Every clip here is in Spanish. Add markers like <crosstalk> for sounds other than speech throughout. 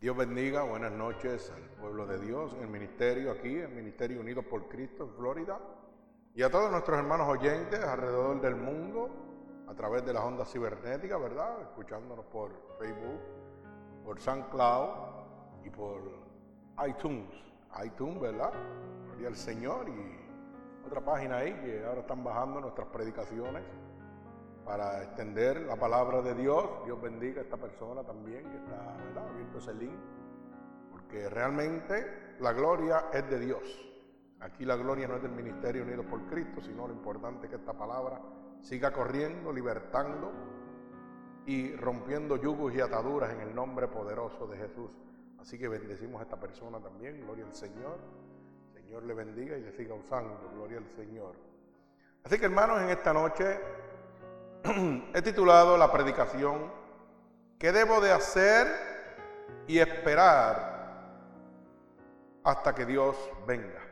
Dios bendiga, buenas noches al pueblo de Dios, en el ministerio aquí, el Ministerio Unidos por Cristo en Florida, y a todos nuestros hermanos oyentes alrededor del mundo, a través de las ondas cibernéticas, ¿verdad? Escuchándonos por Facebook, por SoundCloud y por iTunes. iTunes, ¿verdad? Gloria al Señor y otra página ahí que ahora están bajando nuestras predicaciones para extender la palabra de Dios. Dios bendiga a esta persona también que está ¿verdad? abierto ese link, porque realmente la gloria es de Dios. Aquí la gloria no es del ministerio unido por Cristo, sino lo importante es que esta palabra siga corriendo, libertando y rompiendo yugos y ataduras en el nombre poderoso de Jesús. Así que bendecimos a esta persona también, gloria al Señor. Señor le bendiga y le siga usando, gloria al Señor. Así que hermanos, en esta noche <clears throat> he titulado la predicación ¿Qué debo de hacer y esperar hasta que Dios venga?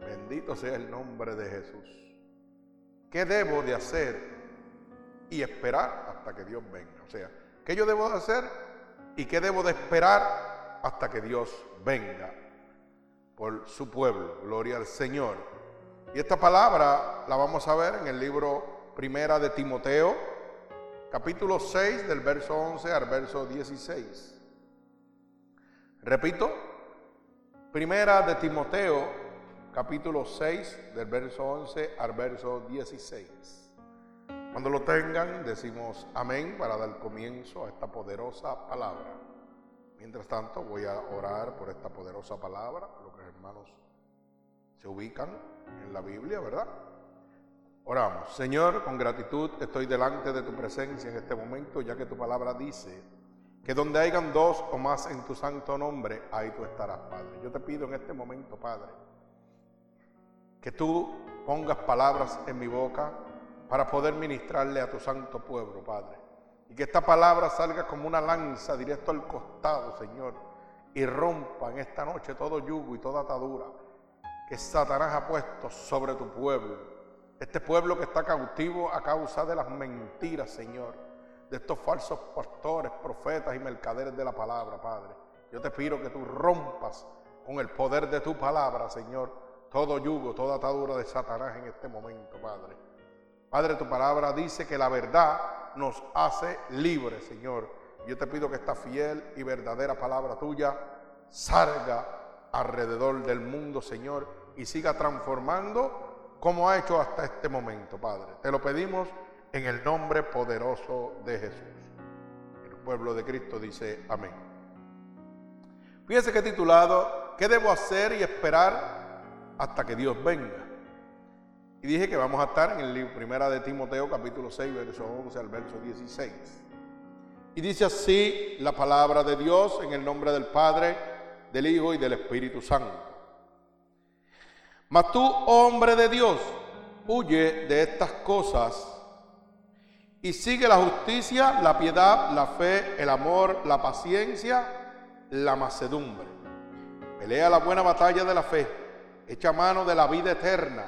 Bendito sea el nombre de Jesús. ¿Qué debo de hacer y esperar hasta que Dios venga? O sea, ¿qué yo debo de hacer y qué debo de esperar hasta que Dios venga por su pueblo? Gloria al Señor. Y esta palabra la vamos a ver en el libro Primera de Timoteo, capítulo 6, del verso 11 al verso 16. Repito, Primera de Timoteo, capítulo 6, del verso 11 al verso 16. Cuando lo tengan, decimos amén para dar comienzo a esta poderosa palabra. Mientras tanto, voy a orar por esta poderosa palabra, lo que hermanos se ubican en la Biblia, ¿verdad? Oramos. Señor, con gratitud estoy delante de tu presencia en este momento, ya que tu palabra dice que donde hayan dos o más en tu santo nombre, ahí tú estarás, Padre. Yo te pido en este momento, Padre, que tú pongas palabras en mi boca para poder ministrarle a tu santo pueblo, Padre. Y que esta palabra salga como una lanza directo al costado, Señor, y rompa en esta noche todo yugo y toda atadura que Satanás ha puesto sobre tu pueblo. Este pueblo que está cautivo a causa de las mentiras, Señor, de estos falsos pastores, profetas y mercaderes de la palabra, Padre. Yo te pido que tú rompas con el poder de tu palabra, Señor, todo yugo, toda atadura de Satanás en este momento, Padre. Padre, tu palabra dice que la verdad nos hace libres, Señor. Yo te pido que esta fiel y verdadera palabra tuya salga alrededor del mundo, Señor, y siga transformando como ha hecho hasta este momento, Padre. Te lo pedimos en el nombre poderoso de Jesús. El pueblo de Cristo dice amén. Fíjese que titulado, ¿qué debo hacer y esperar hasta que Dios venga? Y dije que vamos a estar en el libro Primera de Timoteo, capítulo 6, verso 11 al verso 16. Y dice así la palabra de Dios en el nombre del Padre, del Hijo y del Espíritu Santo. Mas tú, hombre de Dios, huye de estas cosas y sigue la justicia, la piedad, la fe, el amor, la paciencia, la macedumbre. Pelea la buena batalla de la fe, echa mano de la vida eterna,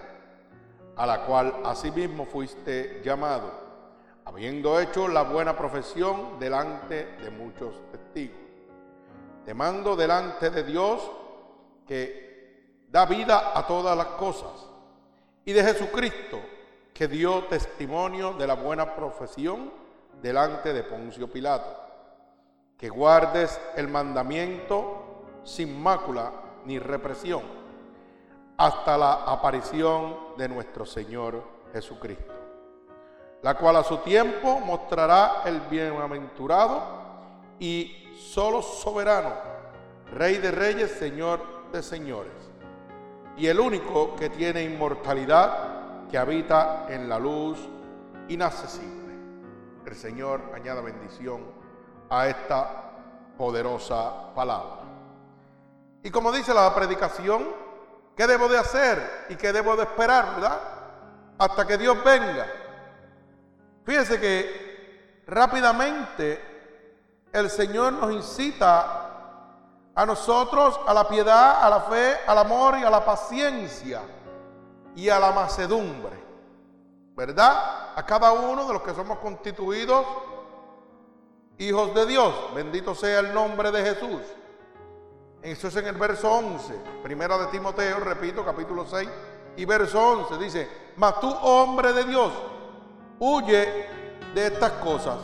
a la cual asimismo fuiste llamado, habiendo hecho la buena profesión delante de muchos testigos. Te mando delante de Dios que da vida a todas las cosas y de Jesucristo que dio testimonio de la buena profesión delante de Poncio Pilato. Que guardes el mandamiento sin mácula ni represión hasta la aparición de nuestro Señor Jesucristo, la cual a su tiempo mostrará el bienaventurado y solo soberano, Rey de reyes, Señor de señores, y el único que tiene inmortalidad, que habita en la luz inaccesible. El Señor añada bendición a esta poderosa palabra. Y como dice la predicación, ¿qué debo de hacer y qué debo de esperar, verdad? Hasta que Dios venga. Fíjese que rápidamente el Señor nos incita a nosotros a la piedad, a la fe, al amor y a la paciencia y a la macedumbre. ¿Verdad? A cada uno de los que somos constituidos hijos de Dios. Bendito sea el nombre de Jesús. Eso es en el verso 11, primera de Timoteo, repito, capítulo 6 y verso 11. Dice, mas tú, hombre de Dios, huye de estas cosas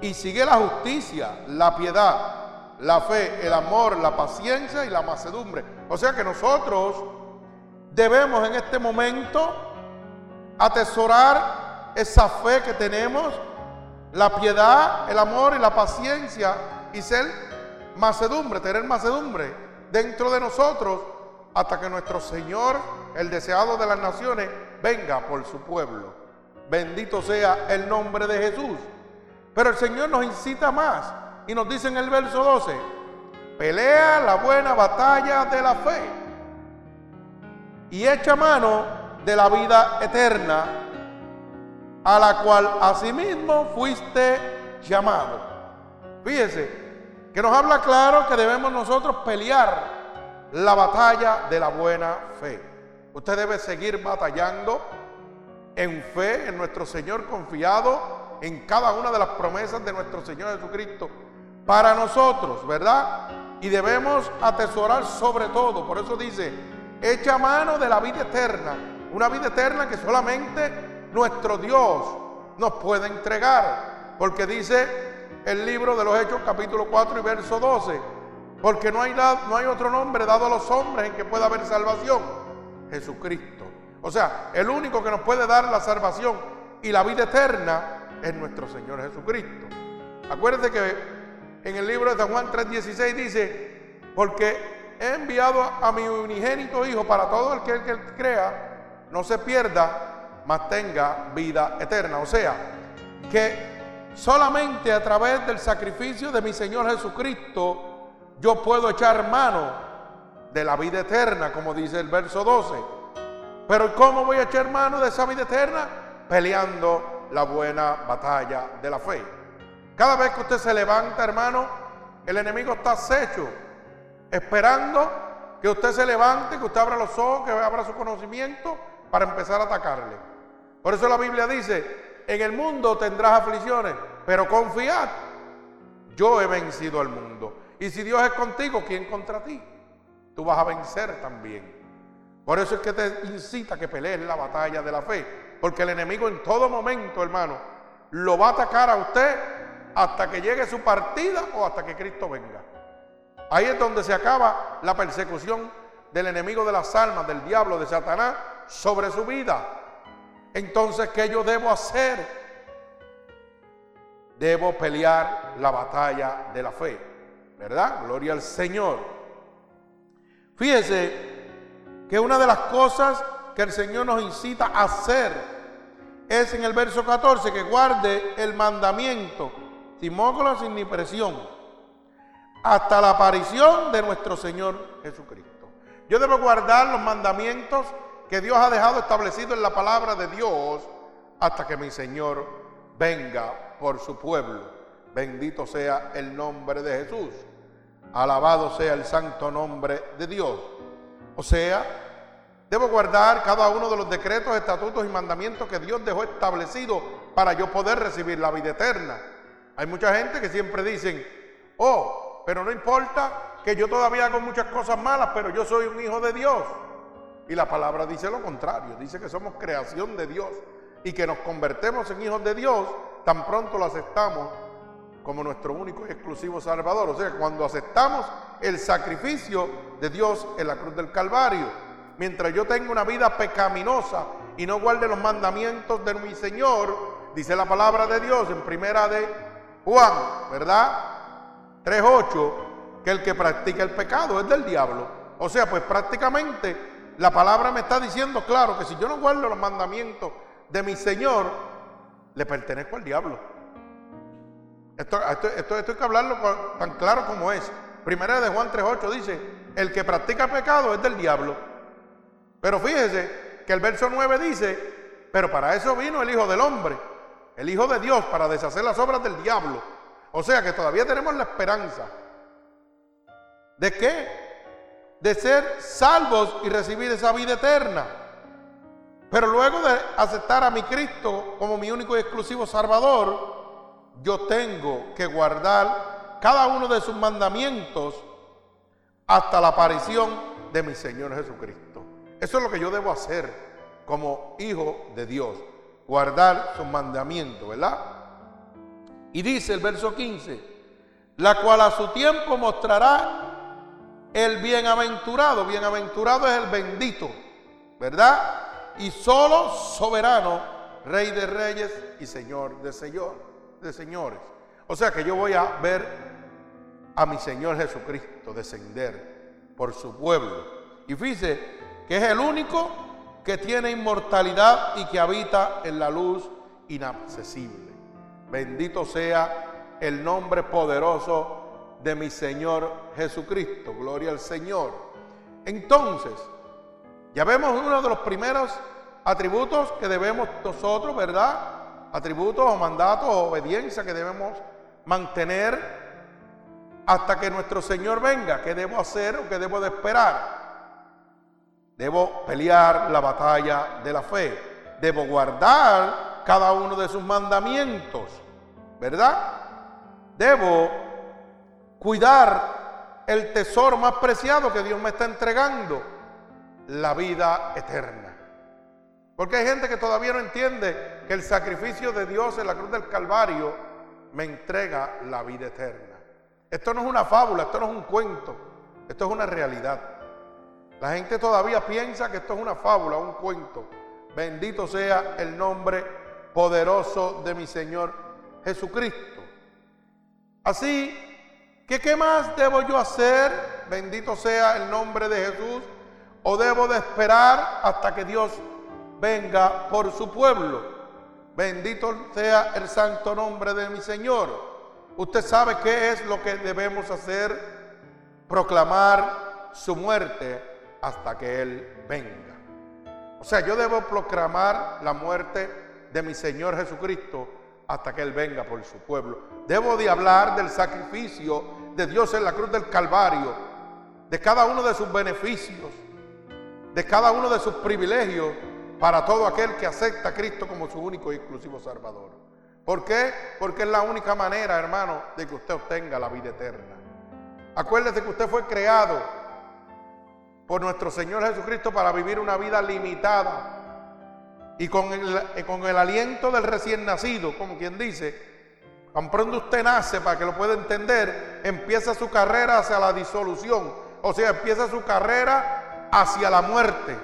y sigue la justicia, la piedad, la fe, el amor, la paciencia y la macedumbre. O sea que nosotros debemos en este momento atesorar esa fe que tenemos, la piedad, el amor y la paciencia y ser macedumbre, tener macedumbre dentro de nosotros hasta que nuestro Señor, el deseado de las naciones, venga por su pueblo. Bendito sea el nombre de Jesús. Pero el Señor nos incita más y nos dice en el verso 12, pelea la buena batalla de la fe y echa mano de la vida eterna a la cual asimismo fuiste llamado. Fíjese que nos habla claro que debemos nosotros pelear la batalla de la buena fe. Usted debe seguir batallando en fe en nuestro Señor confiado en cada una de las promesas de nuestro Señor Jesucristo para nosotros, ¿verdad? Y debemos atesorar sobre todo, por eso dice, echa mano de la vida eterna, una vida eterna que solamente nuestro Dios nos puede entregar, porque dice el libro de los Hechos capítulo 4 y verso 12, porque no hay, no hay otro nombre dado a los hombres en que pueda haber salvación, Jesucristo. O sea, el único que nos puede dar la salvación y la vida eterna es nuestro Señor Jesucristo. Acuérdense que en el libro de San Juan 3:16 dice, porque he enviado a mi unigénito Hijo para todo el que, el que crea, no se pierda, mas tenga vida eterna. O sea, que solamente a través del sacrificio de mi Señor Jesucristo yo puedo echar mano de la vida eterna, como dice el verso 12. Pero ¿cómo voy a echar mano de esa vida eterna? Peleando la buena batalla de la fe. Cada vez que usted se levanta, hermano, el enemigo está acecho, esperando que usted se levante, que usted abra los ojos, que abra su conocimiento para empezar a atacarle. Por eso la Biblia dice, en el mundo tendrás aflicciones, pero confiad, yo he vencido al mundo. Y si Dios es contigo, ¿quién contra ti? Tú vas a vencer también. Por eso es que te incita a que pelees la batalla de la fe. Porque el enemigo en todo momento, hermano, lo va a atacar a usted hasta que llegue su partida o hasta que Cristo venga. Ahí es donde se acaba la persecución del enemigo de las almas, del diablo, de Satanás, sobre su vida. Entonces, ¿qué yo debo hacer? Debo pelear la batalla de la fe, ¿verdad? Gloria al Señor. Fíjese que una de las cosas que el Señor nos incita a hacer es en el verso 14 que guarde el mandamiento sin sin ni presión, hasta la aparición de nuestro Señor Jesucristo. Yo debo guardar los mandamientos que Dios ha dejado establecido en la palabra de Dios hasta que mi Señor venga por su pueblo. Bendito sea el nombre de Jesús. Alabado sea el santo nombre de Dios. O sea, Debo guardar cada uno de los decretos, estatutos y mandamientos que Dios dejó establecido para yo poder recibir la vida eterna. Hay mucha gente que siempre dicen, oh, pero no importa que yo todavía hago muchas cosas malas, pero yo soy un hijo de Dios. Y la palabra dice lo contrario, dice que somos creación de Dios y que nos convertemos en hijos de Dios tan pronto lo aceptamos como nuestro único y exclusivo Salvador. O sea, cuando aceptamos el sacrificio de Dios en la cruz del Calvario mientras yo tenga una vida pecaminosa y no guarde los mandamientos de mi Señor, dice la palabra de Dios en primera de Juan, ¿verdad? 3.8, que el que practica el pecado es del diablo. O sea, pues prácticamente la palabra me está diciendo claro que si yo no guardo los mandamientos de mi Señor, le pertenezco al diablo. Esto, esto, esto, hay que hablarlo tan claro como es. Primera de Juan 3.8 dice, el que practica pecado es del diablo. Pero fíjese que el verso 9 dice, pero para eso vino el Hijo del Hombre, el Hijo de Dios, para deshacer las obras del diablo. O sea que todavía tenemos la esperanza. ¿De qué? De ser salvos y recibir esa vida eterna. Pero luego de aceptar a mi Cristo como mi único y exclusivo Salvador, yo tengo que guardar cada uno de sus mandamientos hasta la aparición de mi Señor Jesucristo. Eso es lo que yo debo hacer como hijo de Dios, guardar sus mandamientos, ¿verdad? Y dice el verso 15, la cual a su tiempo mostrará el bienaventurado. Bienaventurado es el bendito, ¿verdad? Y solo soberano, rey de reyes y señor de, señor, de señores. O sea que yo voy a ver a mi Señor Jesucristo descender por su pueblo. Y fíjese que es el único que tiene inmortalidad y que habita en la luz inaccesible. Bendito sea el nombre poderoso de mi Señor Jesucristo. Gloria al Señor. Entonces, ya vemos uno de los primeros atributos que debemos nosotros, ¿verdad? Atributos o mandatos o obediencia que debemos mantener hasta que nuestro Señor venga. ¿Qué debo hacer o qué debo de esperar? Debo pelear la batalla de la fe. Debo guardar cada uno de sus mandamientos, ¿verdad? Debo cuidar el tesoro más preciado que Dios me está entregando, la vida eterna. Porque hay gente que todavía no entiende que el sacrificio de Dios en la cruz del Calvario me entrega la vida eterna. Esto no es una fábula, esto no es un cuento, esto es una realidad. La gente todavía piensa que esto es una fábula, un cuento. Bendito sea el nombre poderoso de mi Señor Jesucristo. Así que, ¿qué más debo yo hacer? Bendito sea el nombre de Jesús. ¿O debo de esperar hasta que Dios venga por su pueblo? Bendito sea el santo nombre de mi Señor. Usted sabe qué es lo que debemos hacer, proclamar su muerte hasta que Él venga. O sea, yo debo proclamar la muerte de mi Señor Jesucristo hasta que Él venga por su pueblo. Debo de hablar del sacrificio de Dios en la cruz del Calvario, de cada uno de sus beneficios, de cada uno de sus privilegios para todo aquel que acepta a Cristo como su único y exclusivo Salvador. ¿Por qué? Porque es la única manera, hermano, de que usted obtenga la vida eterna. Acuérdese que usted fue creado por nuestro Señor Jesucristo para vivir una vida limitada. Y con el, con el aliento del recién nacido, como quien dice, tan pronto usted nace, para que lo pueda entender, empieza su carrera hacia la disolución. O sea, empieza su carrera hacia la muerte.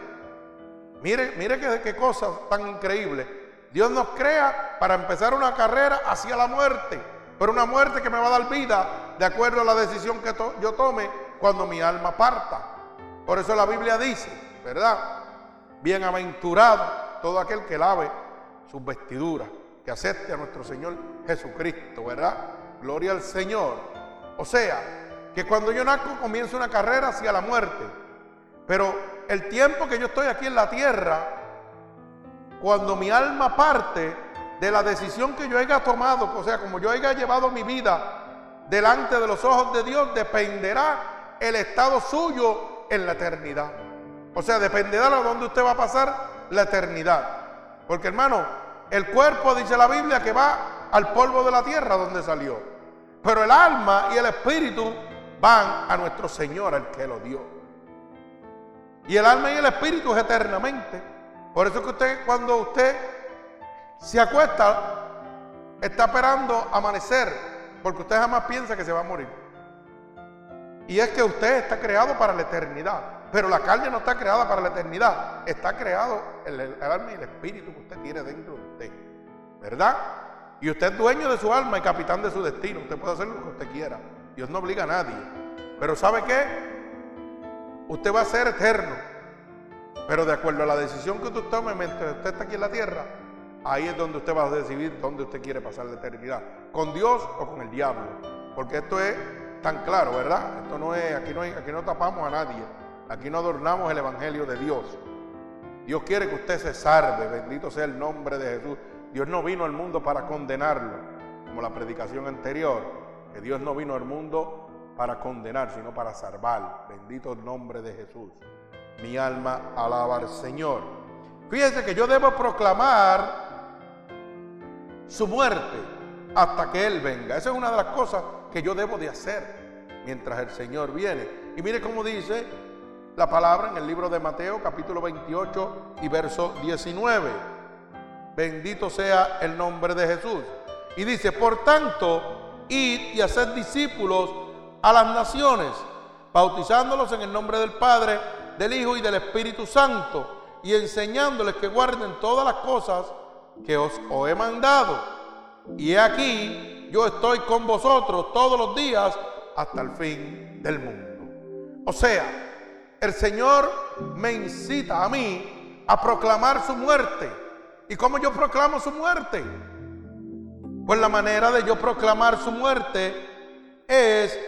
Mire, mire qué cosa tan increíble. Dios nos crea para empezar una carrera hacia la muerte, pero una muerte que me va a dar vida de acuerdo a la decisión que yo tome cuando mi alma parta. Por eso la Biblia dice, ¿verdad? Bienaventurado todo aquel que lave sus vestiduras, que acepte a nuestro Señor Jesucristo, ¿verdad? Gloria al Señor. O sea, que cuando yo nazco comienza una carrera hacia la muerte, pero el tiempo que yo estoy aquí en la tierra, cuando mi alma parte de la decisión que yo haya tomado, o sea, como yo haya llevado mi vida delante de los ojos de Dios, dependerá el estado suyo en la eternidad. O sea, dependerá de dónde usted va a pasar la eternidad. Porque hermano, el cuerpo, dice la Biblia, que va al polvo de la tierra donde salió. Pero el alma y el espíritu van a nuestro Señor, el que lo dio. Y el alma y el espíritu es eternamente. Por eso que usted, cuando usted se acuesta, está esperando amanecer, porque usted jamás piensa que se va a morir. Y es que usted está creado para la eternidad, pero la carne no está creada para la eternidad, está creado el, alma y el espíritu que usted tiene dentro de usted, ¿verdad? Y usted es dueño de su alma y capitán de su destino, usted puede hacer lo que usted quiera, Dios no obliga a nadie, pero ¿sabe qué? Usted va a ser eterno, pero de acuerdo a la decisión que usted tome mientras usted está aquí en la tierra, ahí es donde usted va a decidir dónde usted quiere pasar la eternidad, con Dios o con el diablo. Porque esto es tan claro, ¿verdad? Esto no es, aquí no, aquí no tapamos a nadie, aquí no adornamos el Evangelio de Dios. Dios quiere que usted se salve, bendito sea el nombre de Jesús. Dios no vino al mundo para condenarlo, como la predicación anterior, que Dios no vino al mundo para condenar, sino para salvar. Bendito el nombre de Jesús mi alma alaba al Señor. Fíjense que yo debo proclamar su muerte hasta que Él venga. Esa es una de las cosas que yo debo de hacer mientras el Señor viene. Y mire cómo dice la palabra en el libro de Mateo capítulo 28 y verso 19. Bendito sea el nombre de Jesús. Y dice, por tanto, id y haced discípulos a las naciones, bautizándolos en el nombre del Padre, del Hijo y del Espíritu Santo, y enseñándoles que guarden todas las cosas que os, he mandado. Y aquí yo estoy con vosotros todos los días hasta el fin del mundo. O sea, el Señor me incita a mí a proclamar su muerte. ¿Y cómo yo proclamo su muerte? Pues la manera de yo proclamar su muerte es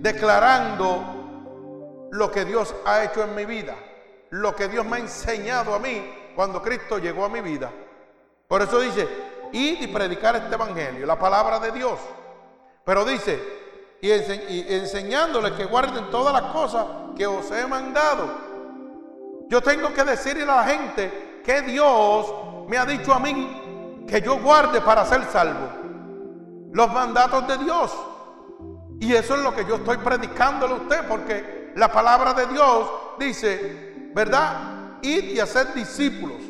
declarando lo que Dios ha hecho en mi vida, lo que Dios me ha enseñado a mí cuando Cristo llegó a mi vida. Por eso dice, id y predicar este evangelio, la palabra de Dios. Pero dice, y, enseñándoles que guarden todas las cosas que os he mandado. Yo tengo que decirle a la gente que Dios me ha dicho a mí que yo guarde para ser salvo. Los mandatos de Dios. Y eso es lo que yo estoy predicándole a usted, porque la palabra de Dios dice, ¿verdad? Id y hacer discípulos.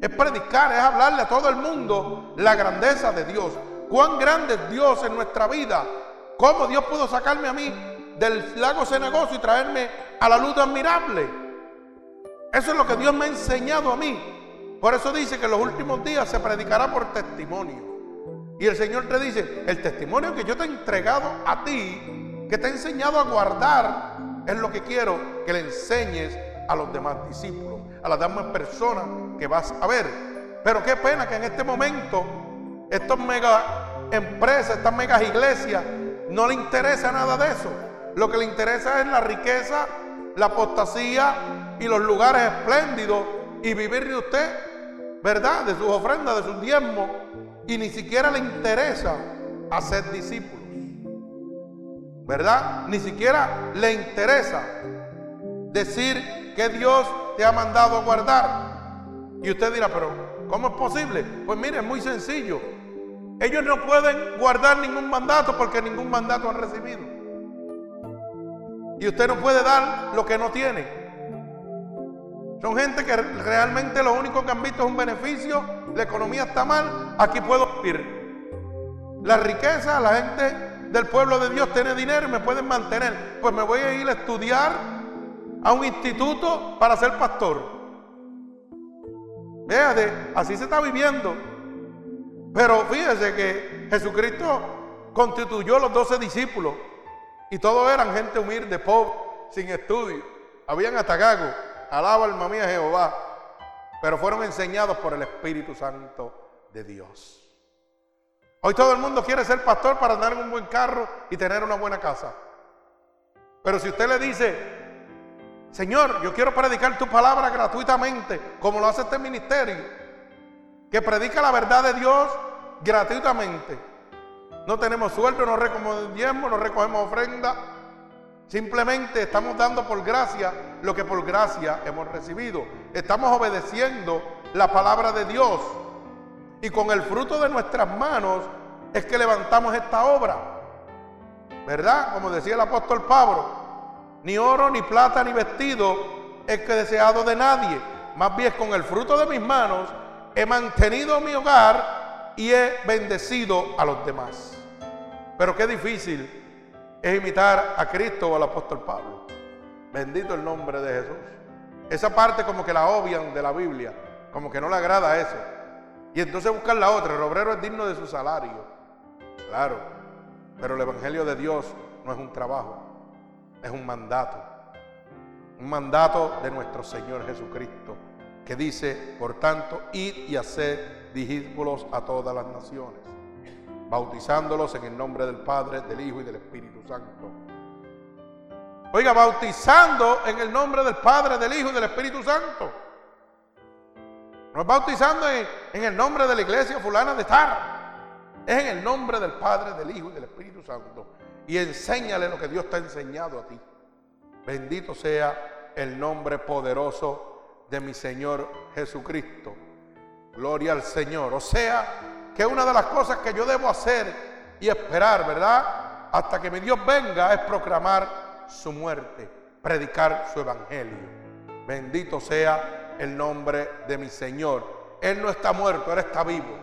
Es predicar, es hablarle a todo el mundo la grandeza de Dios. Cuán grande es Dios en nuestra vida. Cómo Dios pudo sacarme a mí del lago cenagoso y traerme a la luz admirable. Eso es lo que Dios me ha enseñado a mí. Por eso dice que en los últimos días se predicará por testimonio. Y el Señor te dice, el testimonio que yo te he entregado a ti, que te he enseñado a guardar, es lo que quiero que le enseñes a los demás discípulos, a las demás personas que vas a ver. Pero qué pena que en este momento estos mega empresas, estas megas iglesias, no le interesa nada de eso. Lo que le interesa es la riqueza, la apostasía y los lugares espléndidos y vivir de usted, ¿verdad? De sus ofrendas, de sus diezmos. Y ni siquiera le interesa hacer discípulos. ¿Verdad? Ni siquiera le interesa decir que Dios te ha mandado a guardar. Y usted dirá, pero ¿cómo es posible? Pues mire, es muy sencillo. Ellos no pueden guardar ningún mandato porque ningún mandato han recibido. Y usted no puede dar lo que no tiene. Son gente que realmente lo único que han visto es un beneficio, la economía está mal, aquí puedo vivir. La riqueza, la gente del pueblo de Dios tiene dinero y me pueden mantener. Pues me voy a ir a estudiar a un instituto para ser pastor. Véate, así se está viviendo. Pero fíjese que Jesucristo constituyó los doce discípulos y todos eran gente humilde, pobre, sin estudio. Habían hasta gago, alaba alma mía Jehová, pero fueron enseñados por el Espíritu Santo de Dios. Hoy todo el mundo quiere ser pastor para andar en un buen carro y tener una buena casa. Pero si usted le dice, Señor, yo quiero predicar tu palabra gratuitamente, como lo hace este ministerio, que predica la verdad de Dios gratuitamente. No tenemos sueldo, no recogemos no recogemos ofrenda. Simplemente estamos dando por gracia lo que por gracia hemos recibido. Estamos obedeciendo la palabra de Dios. Y con el fruto de nuestras manos es que levantamos esta obra. ¿Verdad? Como decía el apóstol Pablo, ni oro, ni plata, ni vestido es que deseado de nadie. Más bien con el fruto de mis manos he mantenido mi hogar y he bendecido a los demás. Pero qué difícil es imitar a Cristo o al apóstol Pablo. Bendito el nombre de Jesús. Esa parte como que la obvian de la Biblia, como que no le agrada eso. Y entonces buscan la otra, el obrero es digno de su salario. Claro, pero el Evangelio de Dios no es un trabajo, es un mandato. Un mandato de nuestro Señor Jesucristo, que dice, por tanto, id y haced discípulos a todas las naciones, bautizándolos en el nombre del Padre, del Hijo y del Espíritu Santo. Oiga, bautizando en el nombre del Padre, del Hijo y del Espíritu Santo. No es bautizando en, el nombre de la iglesia fulana de estar. Es en el nombre del Padre, del Hijo y del Espíritu Santo y enséñale lo que Dios te ha enseñado a ti. Bendito sea el nombre poderoso de mi Señor Jesucristo. Gloria al Señor. O sea, que una de las cosas que yo debo hacer y esperar, ¿verdad? Hasta que mi Dios venga es proclamar su muerte, predicar su evangelio. Bendito sea el nombre de mi Señor. Él no está muerto, Él está vivo.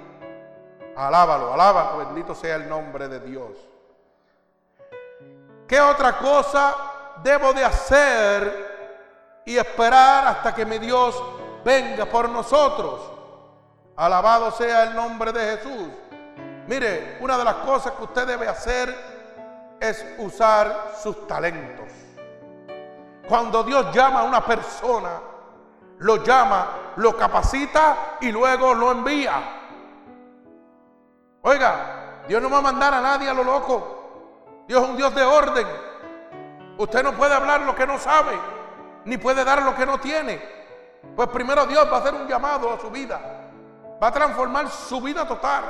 Alábalo, alábalo, bendito sea el nombre de Dios. ¿Qué otra cosa debo de hacer y esperar hasta que mi Dios venga por nosotros? Alabado sea el nombre de Jesús. Mire, una de las cosas que usted debe hacer es usar sus talentos. Cuando Dios llama a una persona, lo llama, lo capacita y luego lo envía. Oiga, Dios no va a mandar a nadie a lo loco. Dios es un Dios de orden. Usted no puede hablar lo que no sabe, ni puede dar lo que no tiene. Pues primero Dios va a hacer un llamado a su vida. Va a transformar su vida total.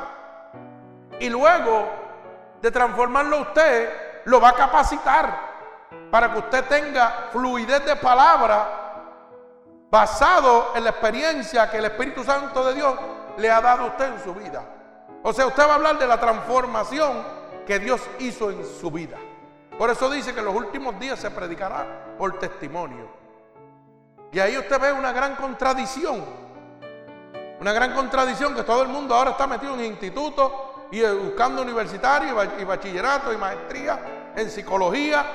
Y luego de transformarlo usted, lo va a capacitar para que usted tenga fluidez de palabra basado en la experiencia que el Espíritu Santo de Dios le ha dado a usted en su vida. O sea, usted va a hablar de la transformación que Dios hizo en su vida. Por eso dice que en los últimos días se predicará por testimonio. Y ahí usted ve una gran contradicción. Una gran contradicción que todo el mundo ahora está metido en institutos y buscando universitario y bachillerato y maestría en psicología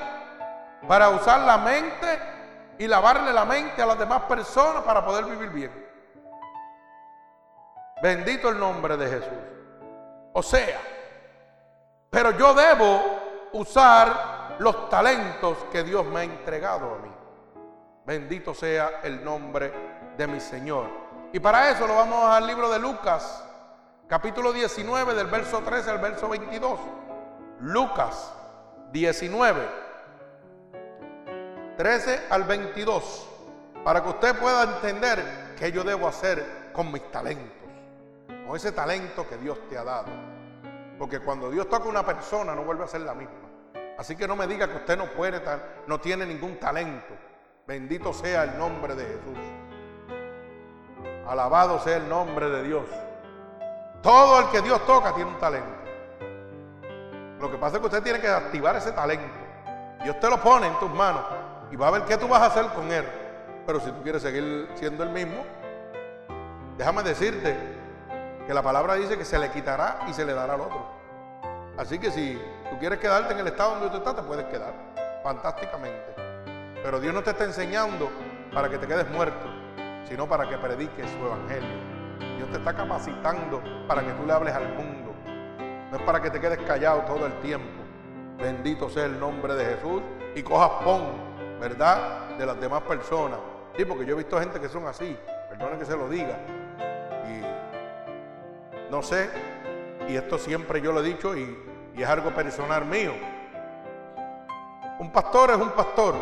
para usar la mente y lavarle la mente a las demás personas para poder vivir bien. Bendito el nombre de Jesús. O sea, pero yo debo usar los talentos que Dios me ha entregado a mí. Bendito sea el nombre de mi Señor. Y para eso lo vamos al libro de Lucas, capítulo 19, del verso 13 al verso 22. Lucas 19, 13 al 22. Para que usted pueda entender qué yo debo hacer con mis talentos, con ese talento que Dios te ha dado. Porque cuando Dios toca a una persona no vuelve a ser la misma. Así que no me diga que usted no puede, no tiene ningún talento. Bendito sea el nombre de Jesús. Alabado sea el nombre de Dios. Todo el que Dios toca tiene un talento. Lo que pasa es que usted tiene que activar ese talento. Dios te lo pone en tus manos y va a ver qué tú vas a hacer con él. Pero si tú quieres seguir siendo el mismo, déjame decirte que la palabra dice que se le quitará y se le dará al otro. Así que si tú quieres quedarte en el estado donde tú estás, te puedes quedar fantásticamente. Pero Dios no te está enseñando para que te quedes muerto, sino para que prediques su evangelio. Dios te está capacitando para que tú le hables al mundo. No es para que te quedes callado todo el tiempo. Bendito sea el nombre de Jesús y cojas pon, ¿verdad? De las demás personas. Sí, porque yo he visto gente que son así, perdonen que se lo diga, no sé, y esto siempre yo lo he dicho y, es algo personal mío. Un pastor es un pastor,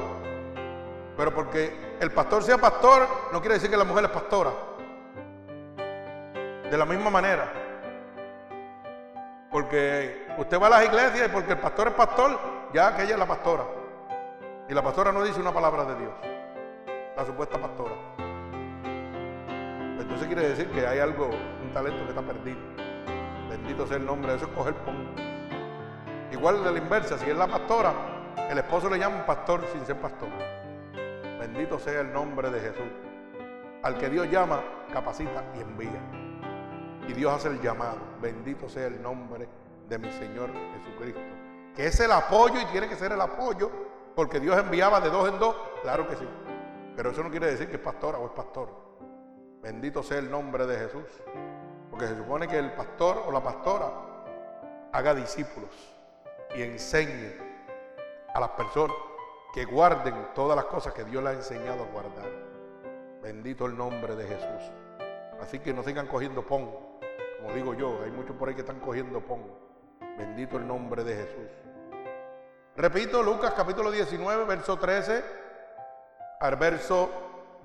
pero porque el pastor sea pastor no quiere decir que la mujer es pastora. De la misma manera. Porque usted va a las iglesias y porque el pastor es pastor, ya que ella es la pastora. Y la pastora no dice una palabra de Dios. La supuesta pastora. Entonces quiere decir que hay algo, talento que está perdido. Bendito sea el nombre de eso, es coger pon. Igual de la inversa, si es la pastora, el esposo le llama pastor sin ser pastor. Bendito sea el nombre de Jesús. Al que Dios llama, capacita y envía. Y Dios hace el llamado. Bendito sea el nombre de mi Señor Jesucristo. Que es el apoyo y tiene que ser el apoyo, porque Dios enviaba de dos en dos, claro que sí. Pero eso no quiere decir que es pastora o es pastor. Bendito sea el nombre de Jesús. Se supone que el pastor o la pastora haga discípulos y enseñe a las personas que guarden todas las cosas que Dios les ha enseñado a guardar. Bendito el nombre de Jesús. Así que no sigan cogiendo pon, como digo yo, hay muchos por ahí que están cogiendo pon. Bendito el nombre de Jesús. Repito, Lucas capítulo 19, verso 13 al verso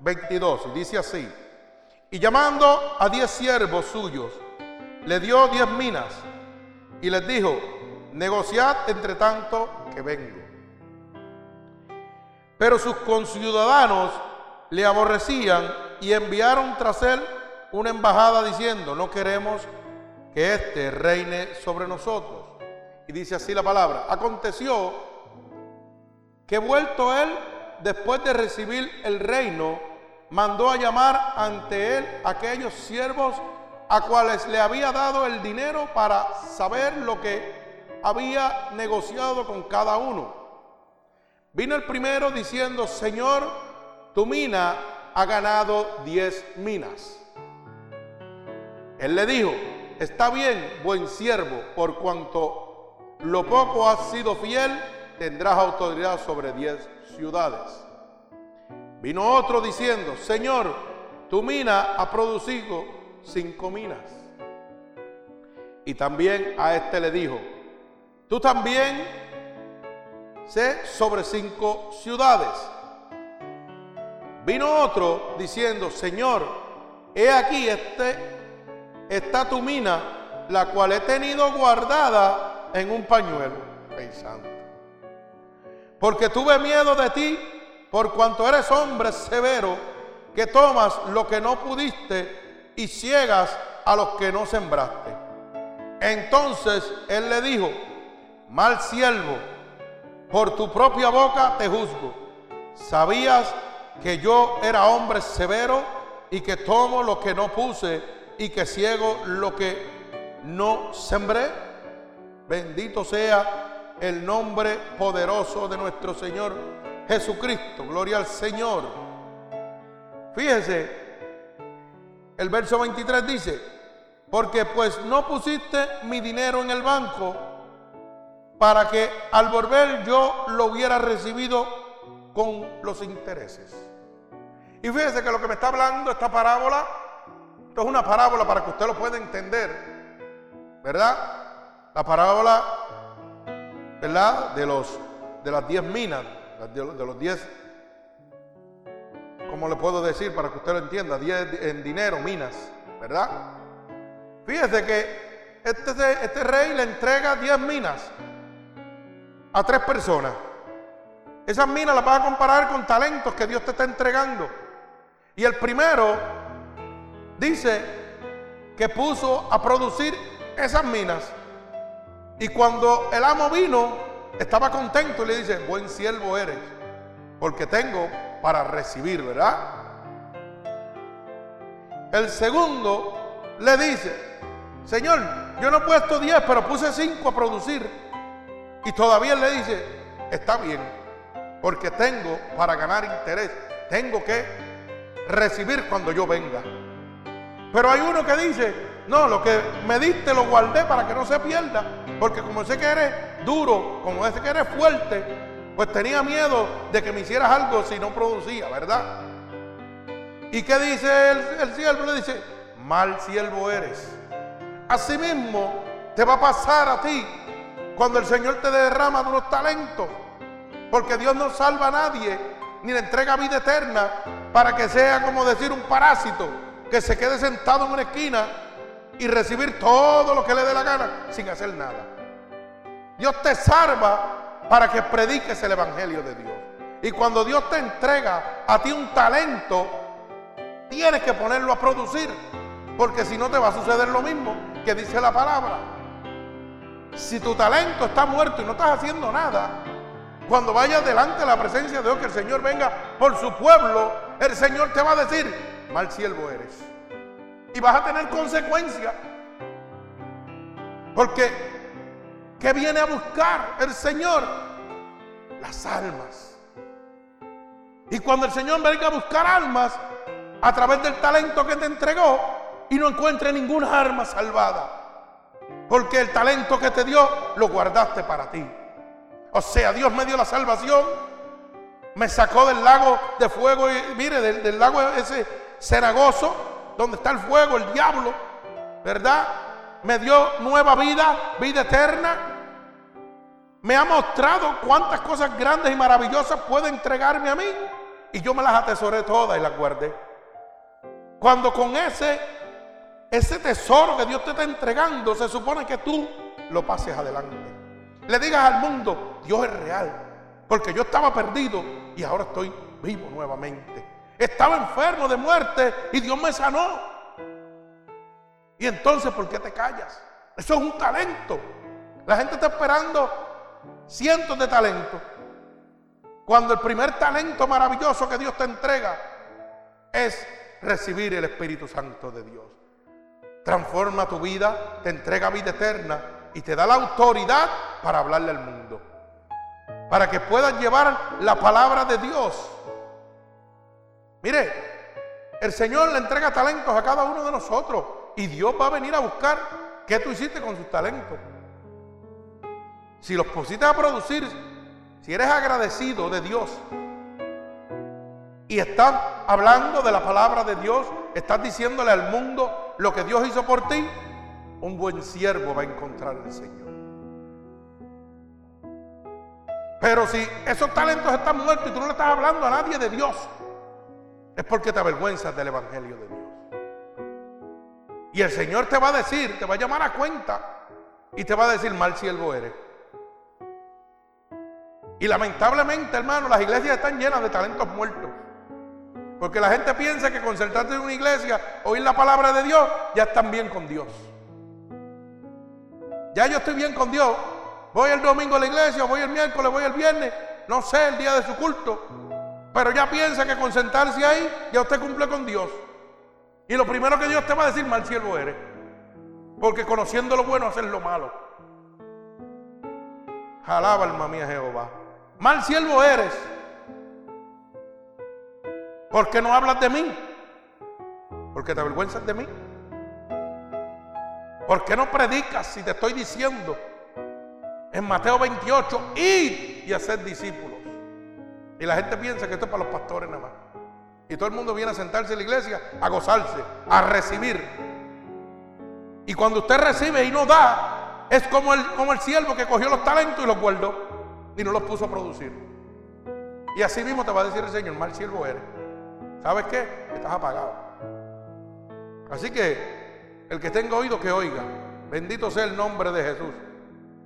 22. Y dice así. Y llamando a diez siervos suyos, le dio diez minas y les dijo, negociad entre tanto que vengo. Pero sus conciudadanos le aborrecían y enviaron tras él una embajada diciendo, no queremos que éste reine sobre nosotros. Y dice así la palabra. Aconteció que vuelto él, después de recibir el reino, mandó a llamar ante él aquellos siervos a cuales le había dado el dinero para saber lo que había negociado con cada uno. Vino el primero diciendo, Señor, tu mina ha ganado diez minas. Él le dijo, está bien, buen siervo, por cuanto lo poco has sido fiel, tendrás autoridad sobre diez ciudades. Vino otro diciendo, Señor, tu mina ha producido cinco minas. Y también a este le dijo, tú también sé sobre cinco ciudades. Vino otro diciendo, Señor, he aquí este está tu mina, la cual he tenido guardada en un pañuelo. pensando. Porque tuve miedo de ti, por cuanto eres hombre severo, que tomas lo que no pudiste y ciegas a los que no sembraste. Entonces él le dijo, mal siervo, por tu propia boca te juzgo. ¿Sabías que yo era hombre severo y que tomo lo que no puse y que ciego lo que no sembré. Bendito sea el nombre poderoso de nuestro Señor Jesucristo. Gloria al Señor. Fíjese, el verso 23 dice, porque pues no pusiste mi dinero en el banco para que al volver yo lo hubiera recibido con los intereses. Y fíjese que lo que me está hablando esta parábola esto es una parábola para que usted lo pueda entender, ¿verdad? La parábola, ¿verdad? De, los, de las diez minas, de, los diez, ¿cómo le puedo decir para que usted lo entienda? Diez en dinero, minas, ¿verdad? Fíjese que este, este rey le entrega diez minas a tres personas. Esas minas las vas a comparar con talentos que Dios te está entregando. Y el primero dice que puso a producir esas minas. Y cuando el amo vino, estaba contento y le dice, buen siervo eres, porque tengo para recibir, ¿verdad? El segundo le dice, Señor, yo no he puesto 10, pero puse 5 a producir. Y todavía le dice, está bien, porque tengo para ganar interés, tengo que recibir cuando yo venga. Pero hay uno que dice, no, lo que me diste lo guardé para que no se pierda. Porque como sé que eres duro, como sé que eres fuerte, pues tenía miedo de que me hicieras algo si no producía, ¿verdad? ¿Y qué dice el, el siervo? Le dice, mal siervo eres. Asimismo, te va a pasar a ti cuando el Señor te derrama de unos talentos. Porque Dios no salva a nadie, ni le entrega vida eterna para que sea como decir un parásito que se quede sentado en una esquina y recibir todo lo que le dé la gana sin hacer nada. Dios te salva para que prediques el Evangelio de Dios. Y cuando Dios te entrega a ti un talento, tienes que ponerlo a producir. Porque si no te va a suceder lo mismo que dice la palabra. Si tu talento está muerto y no estás haciendo nada, cuando vayas delante de la presencia de Dios, que el Señor venga por su pueblo, el Señor te va a decir, mal siervo eres. Y vas a tener consecuencias. Porque, ¿qué viene a buscar el Señor? Las almas. Y cuando el Señor venga a buscar almas a través del talento que te entregó y no encuentre ninguna arma salvada. Porque el talento que te dio lo guardaste para ti. O sea, Dios me dio la salvación, me sacó del lago de fuego y mire, del, del lago ese cenagoso, donde está el fuego, el diablo, ¿verdad? Me dio nueva vida, vida eterna. Me ha mostrado cuántas cosas grandes y maravillosas puede entregarme a mí. Y yo me las atesoré todas y las guardé. Cuando con ese, ese tesoro que Dios te está entregando, se supone que tú lo pases adelante. Le digas al mundo, Dios es real. Porque yo estaba perdido y ahora estoy vivo nuevamente. Estaba enfermo de muerte y Dios me sanó. Y entonces, ¿por qué te callas? Eso es un talento. La gente está esperando cientos de talentos. Cuando el primer talento maravilloso que Dios te entrega es recibir el Espíritu Santo de Dios. Transforma tu vida, te entrega vida eterna y te da la autoridad para hablarle al mundo. Para que puedas llevar la palabra de Dios. Mire, el Señor le entrega talentos a cada uno de nosotros y Dios va a venir a buscar qué tú hiciste con sus talentos. Si los pusiste a producir, si eres agradecido de Dios y estás hablando de la palabra de Dios, estás diciéndole al mundo lo que Dios hizo por ti, un buen siervo va a encontrar el Señor. Pero si esos talentos están muertos y tú no le estás hablando a nadie de Dios, es porque te avergüenzas del Evangelio de Dios. Y el Señor te va a decir, te va a llamar a cuenta y te va a decir, mal siervo eres. Y lamentablemente, hermano, las iglesias están llenas de talentos muertos. Porque la gente piensa que concentrarse en una iglesia, oír la palabra de Dios, ya están bien con Dios. Ya yo estoy bien con Dios. Voy el domingo a la iglesia, voy el miércoles, voy el viernes, no sé, el día de su culto. Pero ya piensa que concentrarse ahí, ya usted cumple con Dios. Y lo primero que Dios te va a decir, mal siervo eres. Porque conociendo lo bueno, hacer lo malo. Alaba alma mía Jehová. Mal siervo eres. ¿Por qué no hablas de mí? Porque te avergüenzas de mí. ¿Por qué no predicas si te estoy diciendo en Mateo 28, id y hacer discípulos? Y la gente piensa que esto es para los pastores nada más. Y todo el mundo viene a sentarse en la iglesia a gozarse, a recibir. Y cuando usted recibe y no da, es como el, como el siervo que cogió los talentos y los guardó y no los puso a producir. Y así mismo te va a decir el Señor, mal siervo eres. ¿Sabes qué? Estás apagado. Así que el que tenga oído que oiga. Bendito sea el nombre de Jesús.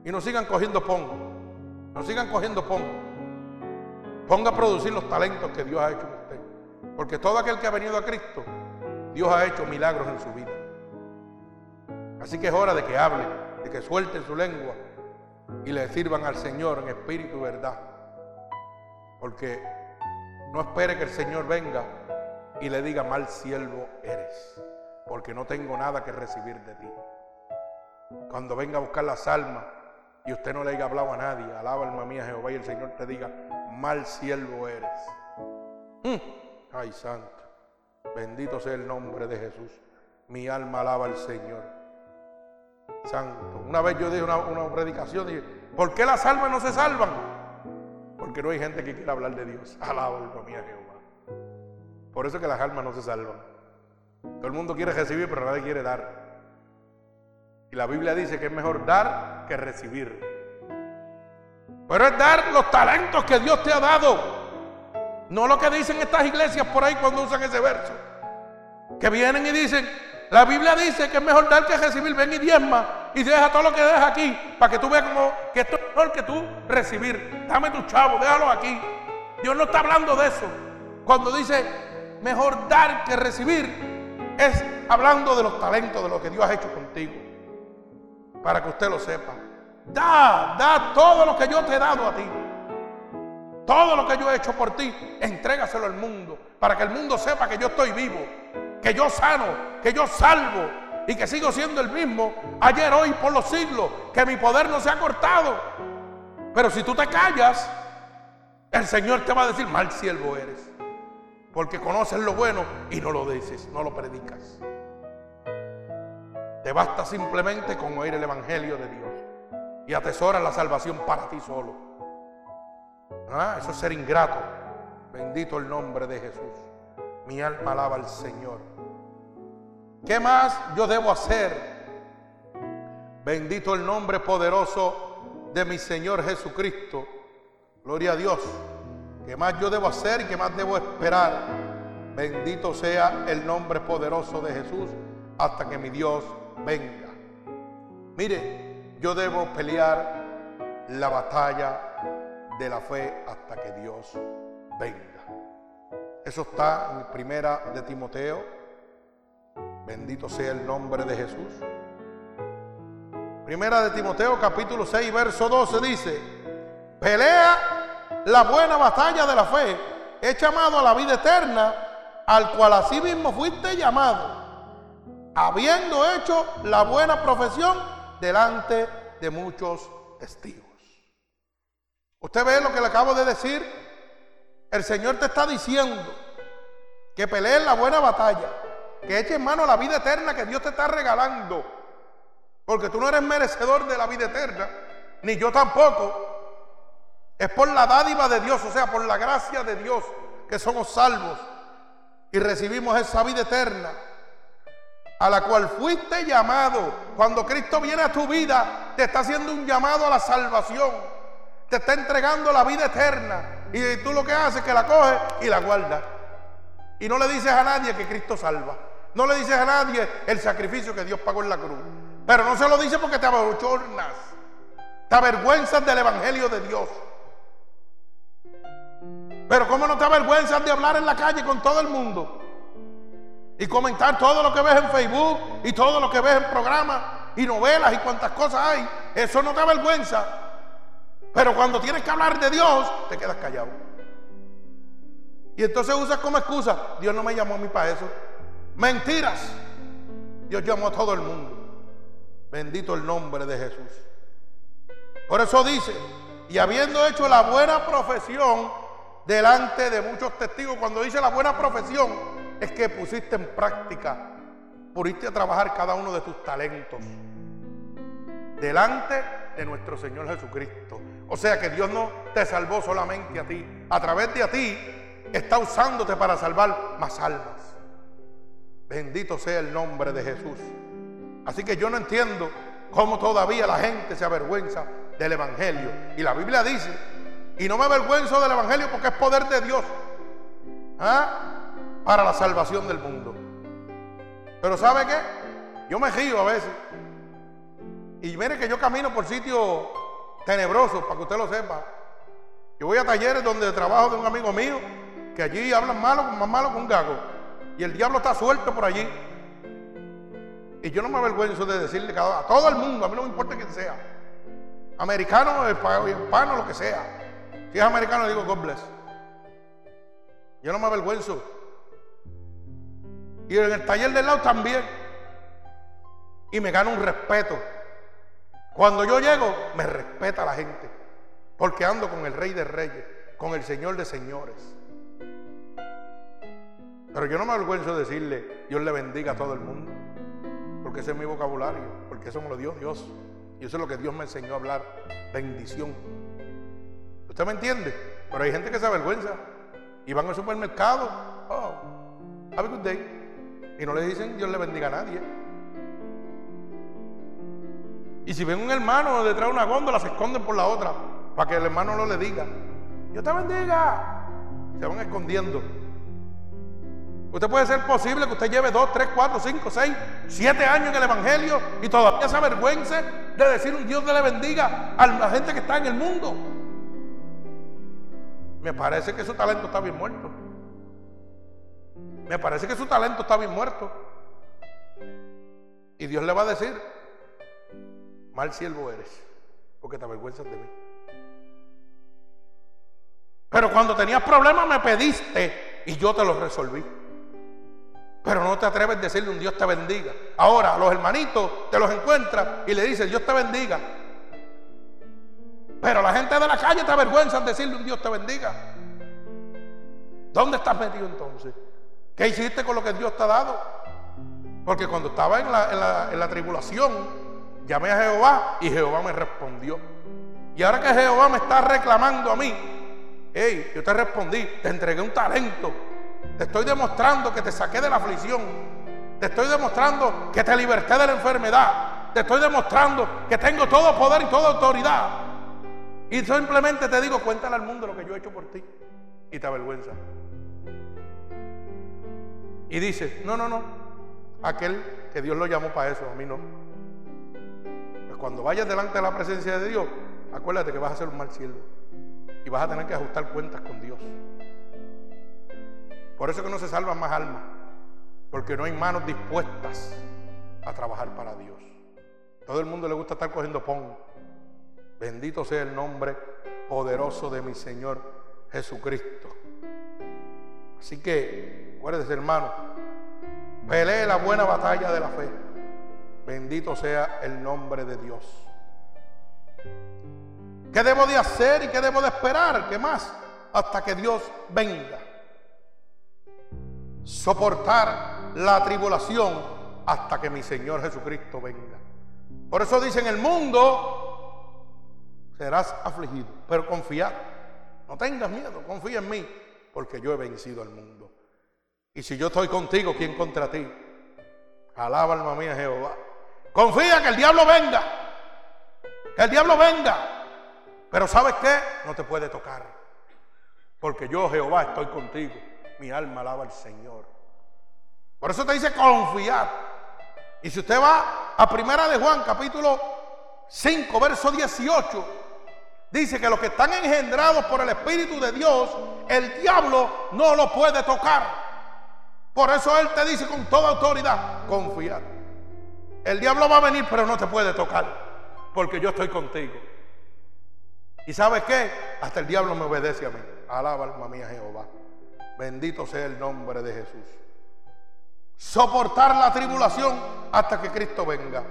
Y no sigan cogiendo pon. No sigan cogiendo pon. Ponga a producir los talentos que Dios ha hecho en usted. Porque todo aquel que ha venido a Cristo, Dios ha hecho milagros en su vida. Así que es hora de que hable, de que suelten su lengua y le sirvan al Señor en espíritu y verdad. Porque no espere que el Señor venga y le diga, mal siervo eres, porque no tengo nada que recibir de ti. Cuando venga a buscar las almas y usted no le haya hablado a nadie, alaba alma mía Jehová y el Señor te diga, mal siervo eres. Mm. Ay, santo, bendito sea el nombre de Jesús. Mi alma alaba al Señor santo. Una vez yo dije una, predicación, dije, ¿por qué las almas no se salvan? Porque no hay gente que quiera hablar de Dios. <laughs> Alaba alma mía Jehová. Por eso es que las almas no se salvan. Todo el mundo quiere recibir, pero nadie quiere dar. Y la Biblia dice que es mejor dar que recibir. Pero es dar los talentos que Dios te ha dado. No lo que dicen estas iglesias por ahí cuando usan ese verso. Que vienen y dicen, la Biblia dice que es mejor dar que recibir. Ven y diezma y deja todo lo que dejas aquí para que tú veas como que esto es mejor que tú recibir. Dame tu chavo, déjalo aquí. Dios no está hablando de eso. Cuando dice mejor dar que recibir, es hablando de los talentos, de lo que Dios ha hecho contigo. Para que usted lo sepa. Da, da todo lo que yo te he dado a ti. Todo lo que yo he hecho por ti, entrégaselo al mundo. Para que el mundo sepa que yo estoy vivo que yo sano, que yo salvo y que sigo siendo el mismo ayer, hoy, por los siglos, que mi poder no se ha cortado. Pero si tú te callas, el Señor te va a decir, mal siervo eres, porque conoces lo bueno y no lo dices, no lo predicas. Te basta simplemente con oír el Evangelio de Dios y atesoras la salvación para ti solo. Ah, eso es ser ingrato. Bendito el nombre de Jesús. Mi alma alaba al Señor. ¿Qué más yo debo hacer? Bendito el nombre poderoso de mi Señor Jesucristo. Gloria a Dios. ¿Qué más yo debo hacer y qué más debo esperar? Bendito sea el nombre poderoso de Jesús hasta que mi Dios venga. Mire, yo debo pelear la batalla de la fe hasta que Dios venga. Eso está en primera de Timoteo Bendito sea el nombre de Jesús. Primera de Timoteo capítulo 6, verso 12 dice, pelea la buena batalla de la fe, he llamado a la vida eterna, al cual asimismo fuiste llamado, habiendo hecho la buena profesión delante de muchos testigos. Usted ve lo que le acabo de decir. El Señor te está diciendo que pelees la buena batalla, que eches mano a la vida eterna que Dios te está regalando. Porque tú no eres merecedor de la vida eterna, ni yo tampoco. Es por la dádiva de Dios, o sea, por la gracia de Dios que somos salvos y recibimos esa vida eterna a la cual fuiste llamado. Cuando Cristo viene a tu vida, te está haciendo un llamado a la salvación. Te está entregando la vida eterna. Y tú lo que haces es que la coges y la guardas. Y no le dices a nadie que Cristo salva. No le dices a nadie el sacrificio que Dios pagó en la cruz. Pero no se lo dice porque te abochornas. Te avergüenzas del Evangelio de Dios. Pero ¿cómo no te avergüenzas de hablar en la calle con todo el mundo? Y comentar todo lo que ves en Facebook y todo lo que ves en programas y novelas y cuantas cosas hay. Eso no te avergüenza. Pero cuando tienes que hablar de Dios, te quedas callado. Y entonces usas como excusa, Dios no me llamó a mí para eso. Mentiras. Dios llamó a todo el mundo. Bendito el nombre de Jesús. Por eso dice, y habiendo hecho la buena profesión delante de muchos testigos, cuando dice la buena profesión, es que pusiste en práctica, pudiste a trabajar cada uno de tus talentos delante de nuestro Señor Jesucristo. O sea que Dios no te salvó solamente a ti, a través de a ti está usándote para salvar más almas. Bendito sea el nombre de Jesús. Así que yo no entiendo cómo todavía la gente se avergüenza del Evangelio. Y la Biblia dice, y no me avergüenzo del Evangelio porque es poder de Dios ¿ah? Para la salvación del mundo. Pero ¿sabe qué? Yo me río a veces. Y mire que yo camino por sitios tenebrosos, para que usted lo sepa. Yo voy a talleres donde trabajo de un amigo mío, que allí hablan malo, más malo que un gago. Y el diablo está suelto por allí. Y yo no me avergüenzo de decirle a todo el mundo, a mí no me importa quién sea. Americano, hispano, lo que sea. Si es americano, digo God bless. Yo no me avergüenzo. Y en el taller del lado también. Y me gano un respeto. Cuando yo llego, me respeta la gente. Porque ando con el Rey de Reyes, con el Señor de Señores. Pero yo no me avergüenzo de decirle, Dios le bendiga a todo el mundo. Porque ese es mi vocabulario, porque eso me lo dio Dios. Y eso es lo que Dios me enseñó a hablar, bendición. ¿Usted me entiende? Pero hay gente que se avergüenza y van al supermercado, oh, have a good day. Y no le dicen Dios le bendiga a nadie. Y si ven un hermano detrás de una góndola, se esconden por la otra, para que el hermano no le diga, Dios te bendiga. Se van escondiendo. Usted puede ser posible que usted lleve 2, 3, 4, 5, 6, 7 años en el Evangelio y todavía se avergüence de decir un Dios que le bendiga a la gente que está en el mundo. Me parece que su talento está bien muerto. Me parece que su talento está bien muerto. Y Dios le va a decir, mal siervo eres, porque te avergüenzas de mí. Pero cuando tenías problemas me pediste y yo te los resolví. Pero no te atreves a decirle un Dios te bendiga. Ahora los hermanitos te los encuentras y le dices Dios te bendiga. Pero la gente de la calle te avergüenza en decirle un Dios te bendiga. ¿Dónde estás metido entonces? ¿Qué hiciste con lo que Dios te ha dado? Porque cuando estaba en la, tribulación, llamé a Jehová y Jehová me respondió. Y ahora que Jehová me está reclamando a mí, hey, yo te respondí, te entregué un talento te estoy demostrando que te saqué de la aflicción. Te estoy demostrando que te liberté de la enfermedad. Te estoy demostrando que tengo todo poder y toda autoridad. Y simplemente te digo, cuéntale al mundo lo que yo he hecho por ti. Y te avergüenza. Y dices, no, no, no. Aquel que Dios lo llamó para eso, a mí no. Pues cuando vayas delante de la presencia de Dios, acuérdate que vas a ser un mal siervo. Y vas a tener que ajustar cuentas con Dios. Por eso que no se salvan más almas. porque no hay manos dispuestas a trabajar para Dios. Todo el mundo le gusta estar cogiendo pon. Bendito sea el nombre poderoso de mi Señor Jesucristo. Así que, acuérdese hermano, pelee la buena batalla de la fe. Bendito sea el nombre de Dios. ¿Qué debo de hacer y qué debo de esperar? ¿Qué más? Hasta que Dios venga. Soportar la tribulación hasta que mi Señor Jesucristo venga. Por eso dice en el mundo serás afligido, pero confía. No tengas miedo, confía en mí, porque yo he vencido al mundo. Y si yo estoy contigo, ¿quién contra ti? Alaba alma mía Jehová. Confía que el diablo venga. Que el diablo venga. Pero ¿sabes qué? No te puede tocar. Porque yo, Jehová, estoy contigo. Mi alma alaba al Señor. Por eso te dice confiar. Y si usted va a Primera de Juan, capítulo 5, verso 18, dice que los que están engendrados por el Espíritu de Dios, el diablo no lo puede tocar. Por eso Él te dice con toda autoridad, confiar. El diablo va a venir, pero no te puede tocar, porque yo estoy contigo. ¿Y sabes qué? Hasta el diablo me obedece a mí. Alaba alma mía Jehová. Bendito sea el nombre de Jesús. Soportar la tribulación hasta que Cristo venga.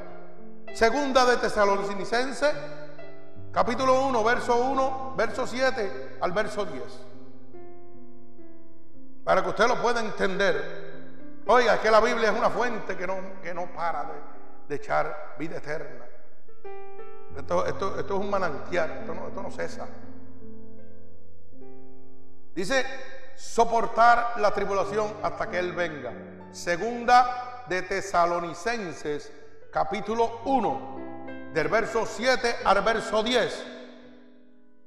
Segunda de Tesalonicenses, capítulo 1, verso 1, verso 7 al verso 10. Para que usted lo pueda entender. Oiga, es que la Biblia es una fuente que no, que no para de, de echar vida eterna. Esto, es un manantial, esto no, esto no cesa. Dice, soportar la tribulación hasta que Él venga. Segunda de Tesalonicenses, capítulo 1, del verso 7 al verso 10.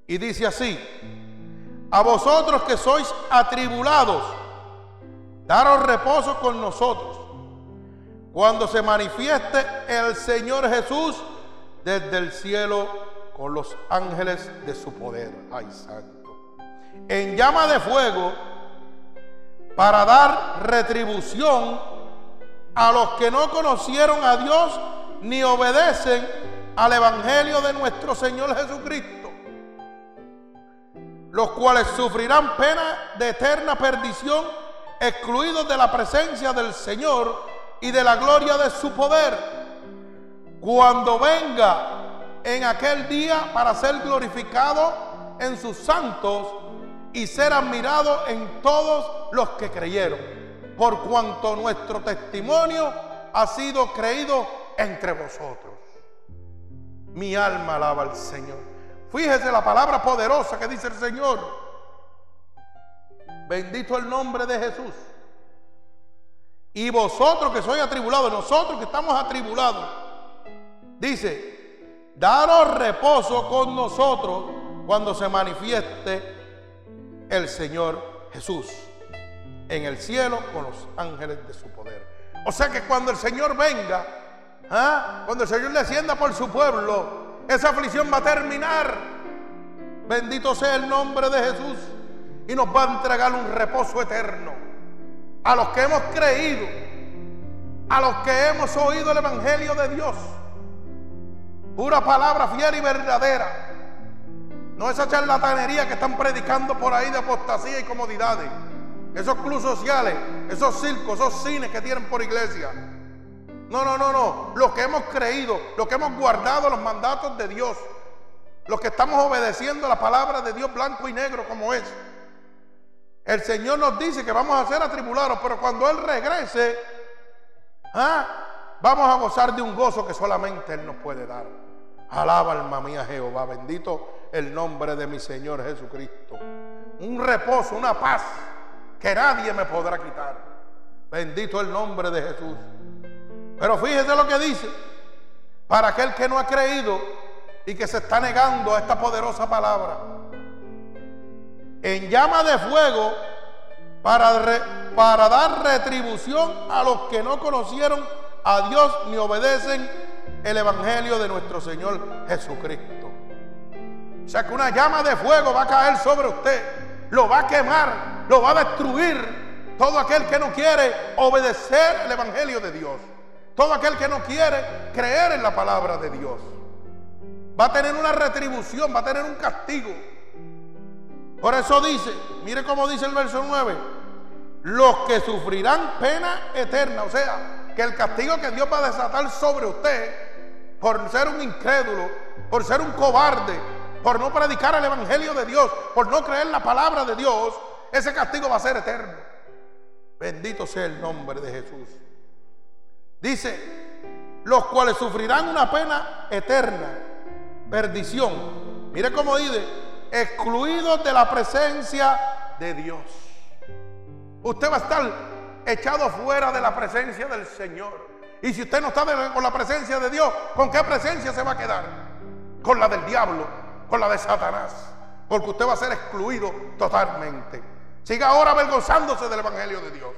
Y dice así, a vosotros que sois atribulados, daros reposo con nosotros. Cuando se manifieste el Señor Jesús, desde el cielo con los ángeles de su poder. Ay, santo. En llama de fuego para dar retribución a los que no conocieron a Dios ni obedecen al Evangelio de nuestro Señor Jesucristo, los cuales sufrirán pena de eterna perdición, excluidos de la presencia del Señor y de la gloria de su poder cuando venga en aquel día para ser glorificado en sus santos y ser admirado en todos los que creyeron, por cuanto nuestro testimonio ha sido creído entre vosotros. Mi alma alaba al Señor. Fíjese la palabra poderosa que dice el Señor. Bendito el nombre de Jesús. Y vosotros que sois atribulados, nosotros que estamos atribulados, Dice, daros reposo con nosotros cuando se manifieste el Señor Jesús en el cielo con los ángeles de su poder. O sea que cuando el Señor venga, ¿ah? cuando el Señor descienda por su pueblo, esa aflicción va a terminar. Bendito sea el nombre de Jesús y nos va a entregar un reposo eterno a los que hemos creído, a los que hemos oído el Evangelio de Dios Pura palabra fiel y verdadera. No esa charlatanería que están predicando por ahí de apostasía y comodidades. Esos clubes sociales, esos circos, esos cines que tienen por iglesia. No, no, no, no. Los que hemos creído, los que hemos guardado los mandatos de Dios. Los que estamos obedeciendo la palabra de Dios blanco y negro como es. El Señor nos dice que vamos a ser atribulados, pero cuando Él regrese, ¿ah? vamos a gozar de un gozo que solamente Él nos puede dar. Alaba alma mía Jehová, bendito el nombre de mi Señor Jesucristo. Un reposo, una paz que nadie me podrá quitar. Bendito el nombre de Jesús. Pero fíjese lo que dice. Para aquel que no ha creído y que se está negando a esta poderosa palabra. En llama de fuego para, dar retribución a los que no conocieron a Dios ni obedecen el Evangelio de nuestro Señor Jesucristo. O sea que una llama de fuego va a caer sobre usted, lo va a quemar, lo va a destruir. todo aquel que no quiere obedecer el Evangelio de Dios, todo aquel que no quiere creer en la palabra de Dios, va a tener una retribución, va a tener un castigo. Por eso dice, mire cómo dice el verso 9, los que sufrirán pena eterna, o sea, que el castigo que Dios va a desatar sobre usted por ser un incrédulo, por ser un cobarde, por no predicar el Evangelio de Dios, por no creer la palabra de Dios, ese castigo va a ser eterno. Bendito sea el nombre de Jesús. Dice, los cuales sufrirán una pena eterna, perdición. Mire cómo dice, excluidos de la presencia de Dios. Usted va a estar echado fuera de la presencia del Señor. Y si usted no está con la presencia de Dios, ¿con qué presencia se va a quedar? Con la del diablo, con la de Satanás. Porque usted va a ser excluido totalmente. Siga ahora avergonzándose del Evangelio de Dios.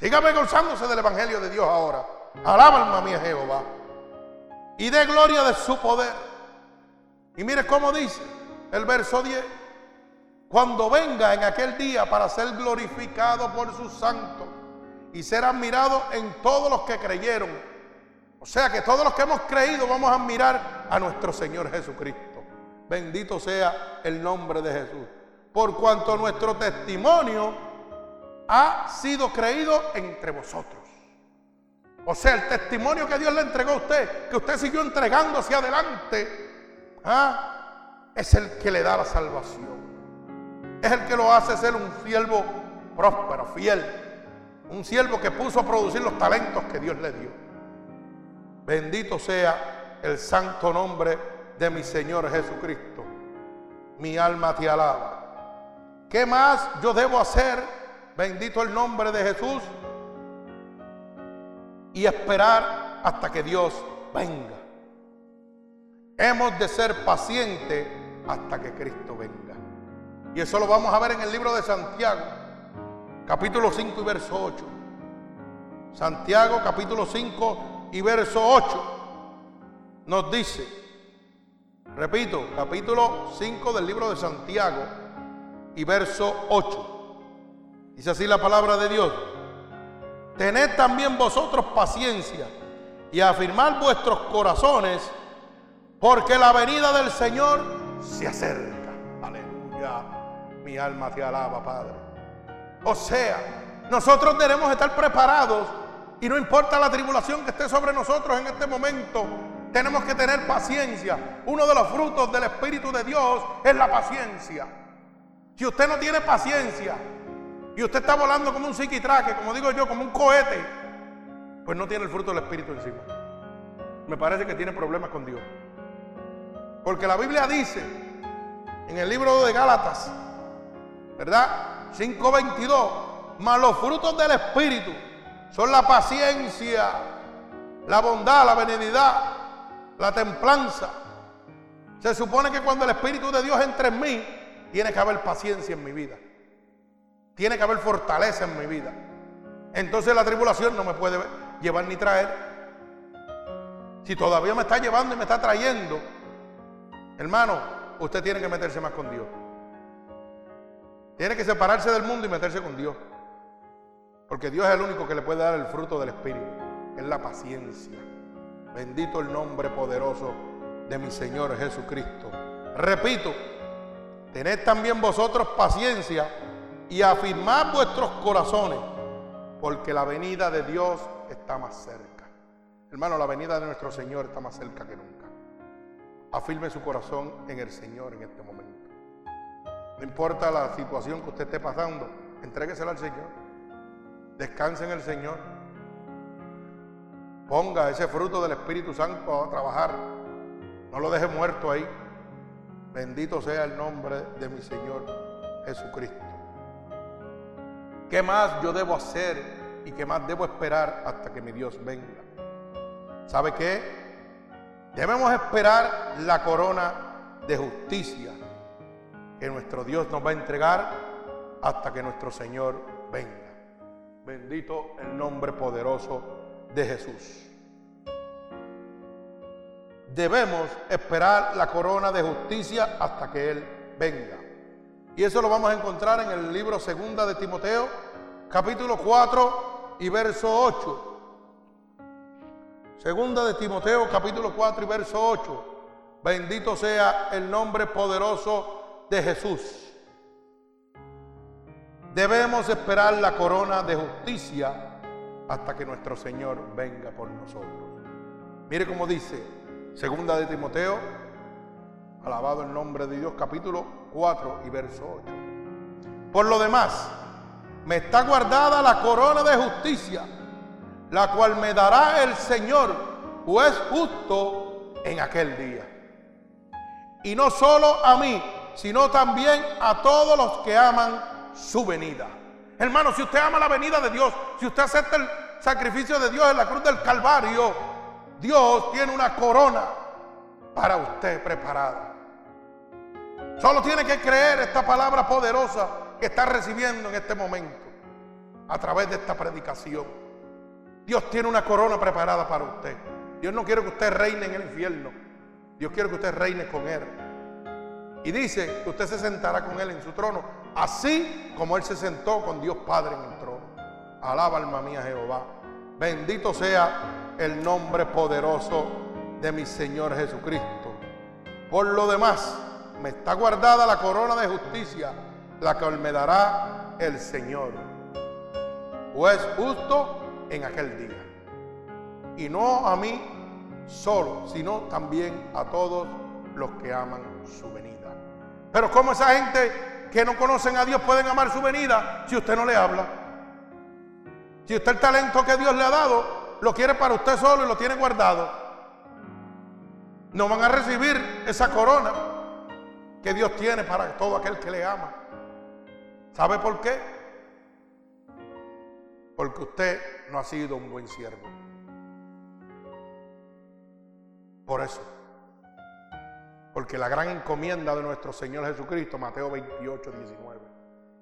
Siga avergonzándose del Evangelio de Dios ahora. Alaba alma mía Jehová. Y dé gloria de su poder. Y mire cómo dice el verso 10. Cuando venga en aquel día para ser glorificado por sus santos y ser admirado en todos los que creyeron. O sea que todos los que hemos creído vamos a admirar a nuestro Señor Jesucristo. Bendito sea el nombre de Jesús por cuanto nuestro testimonio ha sido creído entre vosotros. O sea, el testimonio que Dios le entregó a usted, que usted siguió entregando hacia adelante, ¿ah? es el que le da la salvación. Es el que lo hace ser un siervo próspero, fiel. Un siervo que puso a producir los talentos que Dios le dio. Bendito sea el santo nombre de mi Señor Jesucristo. Mi alma te alaba. ¿Qué más yo debo hacer? Bendito el nombre de Jesús. Y esperar hasta que Dios venga. Hemos de ser pacientes hasta que Cristo venga. Y eso lo vamos a ver en el libro de Santiago, capítulo 5 y verso 8. Santiago, capítulo 5 y verso 8, nos dice, repito, capítulo 5 del libro de Santiago, y verso 8. Dice así la palabra de Dios. Tened también vosotros paciencia y afirmad vuestros corazones, porque la venida del Señor se acerca. Aleluya. Mi alma te alaba, Padre. O sea, nosotros debemos estar preparados y no importa la tribulación que esté sobre nosotros en este momento, tenemos que tener paciencia. Uno de los frutos del Espíritu de Dios es la paciencia. Si usted no tiene paciencia y usted está volando como un psiquitraque, como digo yo, como un cohete, pues no tiene el fruto del Espíritu encima. Me parece que tiene problemas con Dios. Porque la Biblia dice en el libro de Gálatas, ¿verdad? 5.22, mas los frutos del Espíritu son la paciencia, la bondad, la benignidad, la templanza. Se supone que cuando el Espíritu de Dios entre en mí, tiene que haber paciencia en mi vida. Tiene que haber fortaleza en mi vida. Entonces la tribulación no me puede llevar ni traer. Si todavía me está llevando y me está trayendo, hermano, usted tiene que meterse más con Dios. Tiene que separarse del mundo y meterse con Dios. Porque Dios es el único que le puede dar el fruto del Espíritu, es la paciencia. Bendito el nombre poderoso de mi Señor Jesucristo. Repito, Tened también vosotros paciencia y afirmad vuestros corazones, porque la venida de Dios está más cerca. Hermano, la venida de nuestro Señor está más cerca que nunca. Afirme su corazón en el Señor en este momento. No importa la situación que usted esté pasando, entréguesela al Señor. Descanse en el Señor. Ponga ese fruto del Espíritu Santo a trabajar. No lo deje muerto ahí. Bendito sea el nombre de mi Señor Jesucristo. ¿Qué más yo debo hacer y qué más debo esperar hasta que mi Dios venga? ¿Sabe qué? Debemos esperar la corona de justicia que nuestro Dios nos va a entregar hasta que nuestro Señor venga. Bendito el nombre poderoso de Jesús debemos esperar la corona de justicia hasta que Él venga. Y eso lo vamos a encontrar en el libro segunda de Timoteo, capítulo 4 y verso 8. Segunda de Timoteo, capítulo 4 y verso 8. Bendito sea el nombre poderoso de Jesús. Debemos esperar la corona de justicia hasta que nuestro Señor venga por nosotros. Mire cómo dice, segunda de Timoteo, alabado el nombre de Dios, capítulo 4 y verso 8. Por lo demás, me está guardada la corona de justicia, la cual me dará el Señor, pues justo en aquel día. Y no solo a mí, sino también a todos los que aman su venida. Hermano, si usted ama la venida de Dios, si usted acepta el sacrificio de Dios en la cruz del Calvario, Dios tiene una corona para usted preparada. Solo tiene que creer esta palabra poderosa que está recibiendo en este momento a través de esta predicación. Dios tiene una corona preparada para usted. Dios no quiere que usted reine en el infierno. Dios quiere que usted reine con Él. Y dice que usted se sentará con Él en su trono, así como Él se sentó con Dios Padre en el trono. Alaba alma mía Jehová. Bendito sea el nombre poderoso de mi Señor Jesucristo. Por lo demás, me está guardada la corona de justicia, la que me dará el Señor. Pues justo en aquel día. Y no a mí solo, sino también a todos los que aman su venida. Pero ¿cómo esa gente que no conocen a Dios pueden amar su venida si usted no le habla? Si usted el talento que Dios le ha dado lo quiere para usted solo y lo tiene guardado, no van a recibir esa corona que Dios tiene para todo aquel que le ama. ¿Sabe por qué? Porque usted no ha sido un buen siervo. Por eso. Porque la gran encomienda de nuestro Señor Jesucristo, Mateo 28, 19,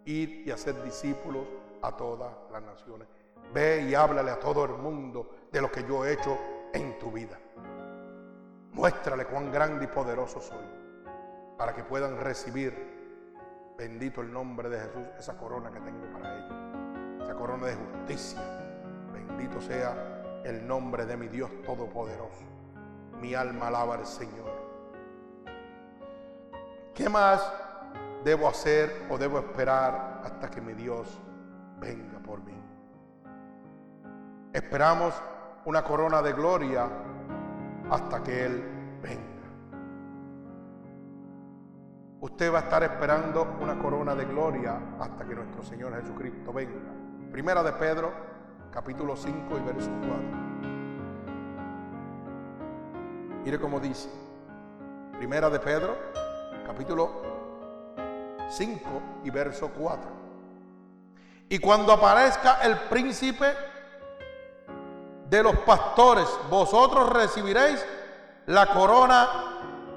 ir y hacer discípulos a todas las naciones. Ve y háblale a todo el mundo de lo que yo he hecho en tu vida. Muéstrale cuán grande y poderoso soy para que puedan recibir, bendito el nombre de Jesús, esa corona que tengo para ellos, esa corona de justicia. Bendito sea el nombre de mi Dios Todopoderoso. Mi alma alaba al Señor. ¿Qué más debo hacer o debo esperar hasta que mi Dios venga por mí? Esperamos una corona de gloria hasta que Él venga. Usted va a estar esperando una corona de gloria hasta que nuestro Señor Jesucristo venga. Primera de Pedro, capítulo 5 y verso 4. Mire cómo dice. Primera de Pedro, capítulo 5 y verso 4. Y cuando aparezca el príncipe de los pastores, vosotros recibiréis la corona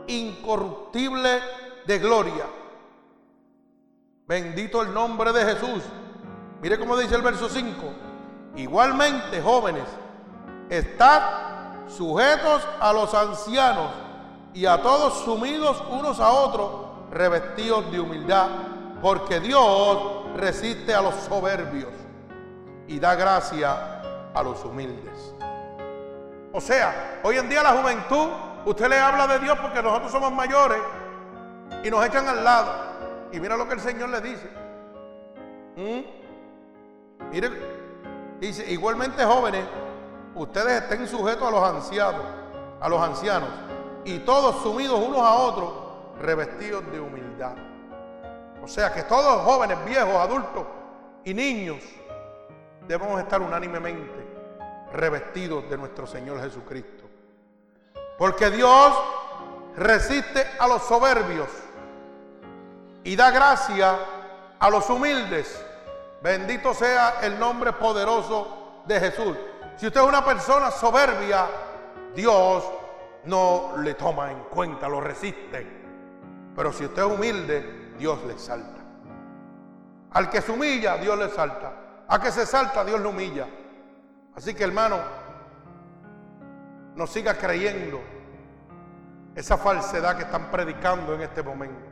incorruptible de gloria. Bendito el nombre de Jesús. Mire cómo dice el verso 5. Igualmente, jóvenes, estad sujetos a los ancianos y a todos sumidos unos a otros, revestidos de humildad, porque Dios resiste a los soberbios y da gracia a los humildes. O sea, hoy en día la juventud, usted le habla de Dios porque nosotros somos mayores y nos echan al lado. Y mira lo que el Señor le dice. ¿Mm? Mire, dice, igualmente jóvenes, ustedes estén sujetos a los ancianos, a los ancianos y todos sumidos unos a otros, revestidos de humildad. O sea que todos jóvenes, viejos, adultos y niños debemos estar unánimemente revestidos de nuestro Señor Jesucristo. Porque Dios resiste a los soberbios y da gracia a los humildes. Bendito sea el nombre poderoso de Jesús. Si usted es una persona soberbia, Dios no le toma en cuenta, lo resiste. Pero si usted es humilde, Dios le salta. Al que se humilla, Dios le salta. A que se salta, Dios le humilla. Así que hermano, no siga creyendo esa falsedad que están predicando en este momento.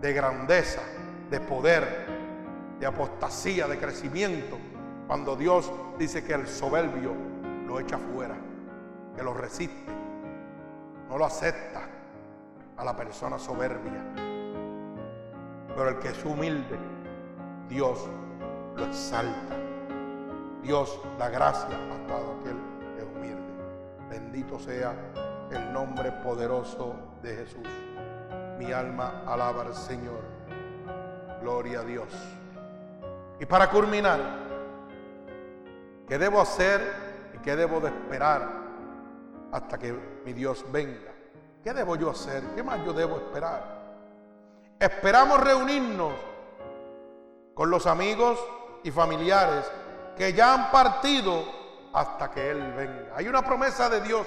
De grandeza, de poder, de apostasía, de crecimiento, cuando Dios dice que el soberbio lo echa fuera, que lo resiste, no lo acepta a la persona soberbia. Pero el que es humilde, Dios lo exalta. Dios da gracia a todo aquel. Bendito sea el nombre poderoso de Jesús. Mi alma alaba al Señor. Gloria a Dios. Y para culminar, ¿qué debo hacer y qué debo de esperar hasta que mi Dios venga? ¿Qué debo yo hacer? ¿Qué más yo debo esperar? Esperamos reunirnos con los amigos y familiares que ya han partido hasta que Él venga. Hay una promesa de Dios.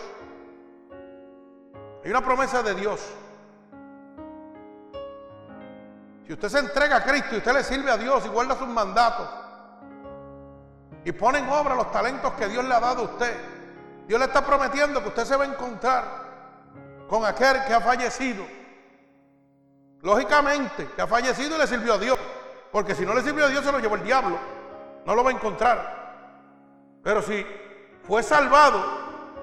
Hay una promesa de Dios. Si usted se entrega a Cristo y usted le sirve a Dios y guarda sus mandatos y pone en obra los talentos que Dios le ha dado a usted, Dios le está prometiendo que usted se va a encontrar con aquel que ha fallecido. Lógicamente, que ha fallecido y le sirvió a Dios. Porque si no le sirvió a Dios, se lo llevó el diablo. No lo va a encontrar. Pero si fue salvado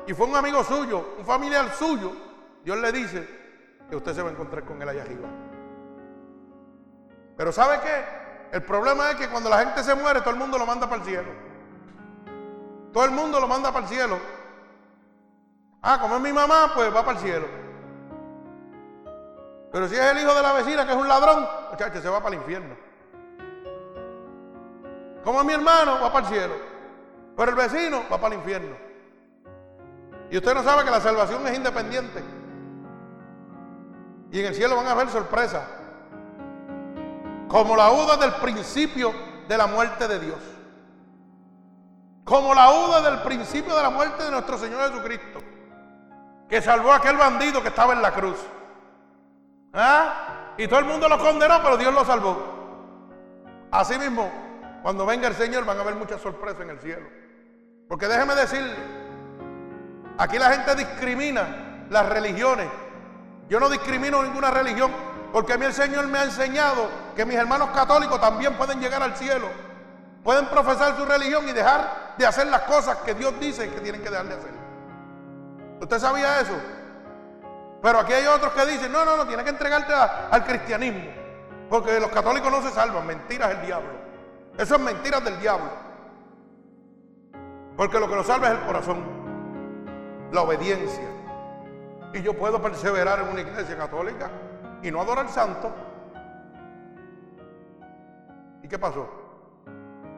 y fue un amigo suyo, un familiar suyo, Dios le dice que usted se va a encontrar con él allá arriba. Pero ¿sabe qué? El problema es que cuando la gente se muere, todo el mundo lo manda para el cielo. Todo el mundo lo manda para el cielo. Ah, como es mi mamá, pues va para el cielo. Pero si es el hijo de la vecina que es un ladrón, muchachos, se va para el infierno. Como es mi hermano, va para el cielo. Pero el vecino va para el infierno. Y usted no sabe que la salvación es independiente. Y en el cielo van a haber sorpresas como la uva del principio de la muerte de Dios. Como la uva del principio de la muerte de nuestro Señor Jesucristo, que salvó a aquel bandido que estaba en la cruz. ¿Ah? Y todo el mundo lo condenó, pero Dios lo salvó. Así mismo, cuando venga el Señor van a haber muchas sorpresas en el cielo. Porque déjeme decirle, aquí la gente discrimina las religiones. Yo no discrimino ninguna religión, porque a mí el Señor me ha enseñado que mis hermanos católicos también pueden llegar al cielo. Pueden profesar su religión y dejar de hacer las cosas que Dios dice que tienen que dejar de hacer. ¿Usted sabía eso? Pero aquí hay otros que dicen, no, no, no, tienes que entregarte al cristianismo. Porque los católicos no se salvan, mentiras del diablo. Eso es mentiras del diablo. Porque lo que nos salva es el corazón, la obediencia. Y yo puedo perseverar en una iglesia católica y no adorar al santo. ¿Y qué pasó?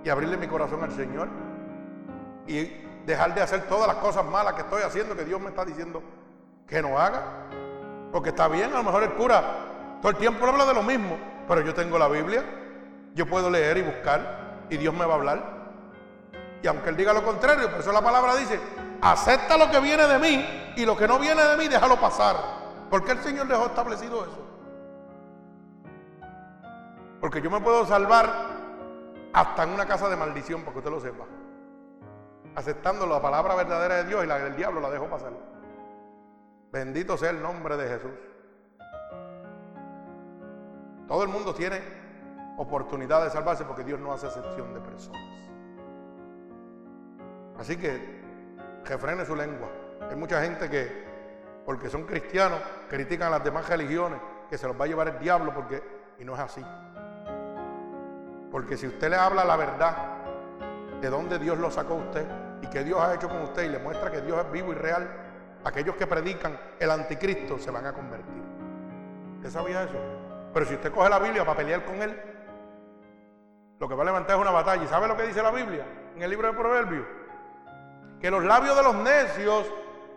Y abrirle mi corazón al Señor y dejar de hacer todas las cosas malas que estoy haciendo que Dios me está diciendo que no haga. Porque está bien, a lo mejor el cura todo el tiempo habla de lo mismo, pero yo tengo la Biblia, yo puedo leer y buscar y Dios me va a hablar. Y aunque Él diga lo contrario, por eso la palabra dice, acepta lo que viene de mí y lo que no viene de mí, déjalo pasar. ¿Por qué el Señor dejó establecido eso? Porque yo me puedo salvar hasta en una casa de maldición, para que usted lo sepa. Aceptando la palabra verdadera de Dios y la del diablo la dejo pasar. Bendito sea el nombre de Jesús. Todo el mundo tiene oportunidad de salvarse porque Dios no hace excepción de personas. Así que refrene su lengua. Hay mucha gente que, porque son cristianos, critican a las demás religiones, que se los va a llevar el diablo porque, y no es así. Porque si usted le habla la verdad de dónde Dios lo sacó a usted y qué Dios ha hecho con usted y le muestra que Dios es vivo y real, aquellos que predican el anticristo se van a convertir. ¿Usted sabía eso? Pero si usted coge la Biblia para pelear con él, lo que va a levantar es una batalla. ¿Y sabe lo que dice la Biblia en el libro de Proverbios? Que los labios de los necios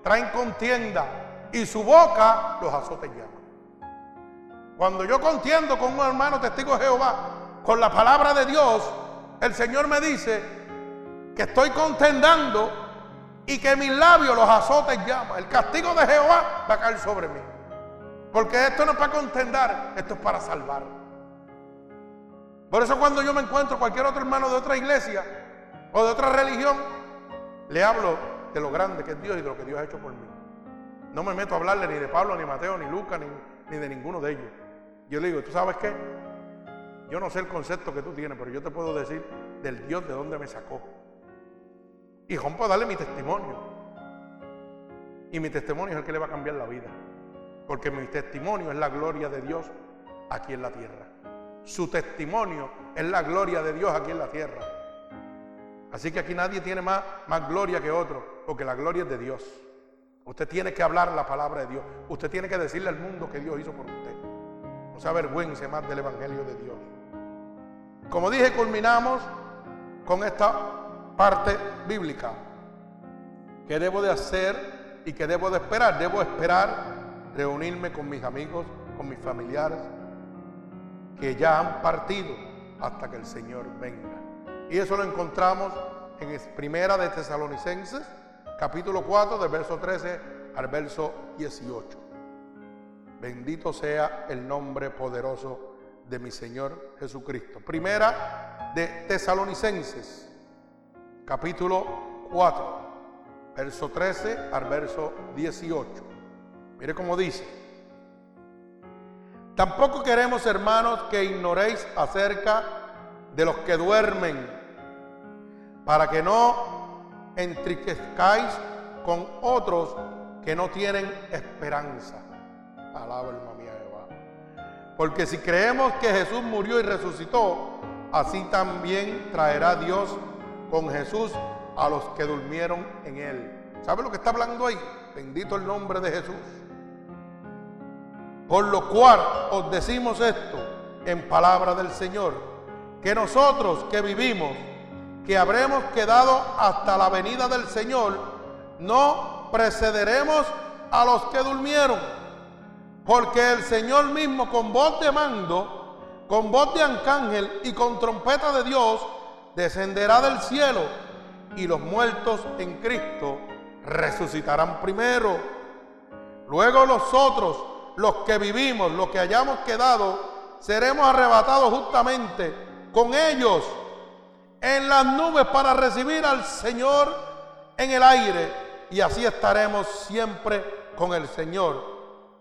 traen contienda y su boca los azotes llama. Cuando yo contiendo con un hermano testigo de Jehová, con la palabra de Dios, el Señor me dice que estoy contendando y que mis labios los azotes llama. El castigo de Jehová va a caer sobre mí. Porque esto no es para contendar, esto es para salvar. Por eso cuando yo me encuentro cualquier otro hermano de otra iglesia o de otra religión, le hablo de lo grande que es Dios y de lo que Dios ha hecho por mí. No me meto a hablarle ni de Pablo, ni Mateo, ni Lucas, ni, ni de ninguno de ellos. Yo le digo, ¿tú sabes qué? Yo no sé el concepto que tú tienes, pero yo te puedo decir del Dios de dónde me sacó. Y rompo a darle mi testimonio. Y mi testimonio es el que le va a cambiar la vida. Porque mi testimonio es la gloria de Dios aquí en la tierra. Su testimonio es la gloria de Dios aquí en la tierra. Así que aquí nadie tiene más, gloria que otro, porque la gloria es de Dios. Usted tiene que hablar la palabra de Dios. Usted tiene que decirle al mundo que Dios hizo por usted. No se avergüence más del Evangelio de Dios. Como dije, culminamos con esta parte bíblica. ¿Qué debo de hacer y qué debo de esperar? Debo esperar reunirme con mis amigos, con mis familiares, que ya han partido hasta que el Señor venga. Y eso lo encontramos en Primera de Tesalonicenses, capítulo 4, del verso 13 al verso 18. Bendito sea el nombre poderoso de mi Señor Jesucristo. Primera de Tesalonicenses, capítulo 4, verso 13 al verso 18. Mire cómo dice. Tampoco queremos, hermanos, que ignoréis acerca de los que duermen, para que no entriquezcáis con otros que no tienen esperanza. Alaba alma mía Jehová. Porque si creemos que Jesús murió y resucitó, así también traerá Dios con Jesús a los que durmieron en él. ¿Sabe lo que está hablando ahí? Bendito el nombre de Jesús. Por lo cual os decimos esto en palabra del Señor, que nosotros que vivimos, que habremos quedado hasta la venida del Señor, no precederemos a los que durmieron, porque el Señor mismo con voz de mando, con voz de arcángel y con trompeta de Dios, descenderá del cielo y los muertos en Cristo resucitarán primero. Luego los otros, los que vivimos, los que hayamos quedado, seremos arrebatados justamente con ellos en las nubes para recibir al Señor en el aire y así estaremos siempre con el Señor.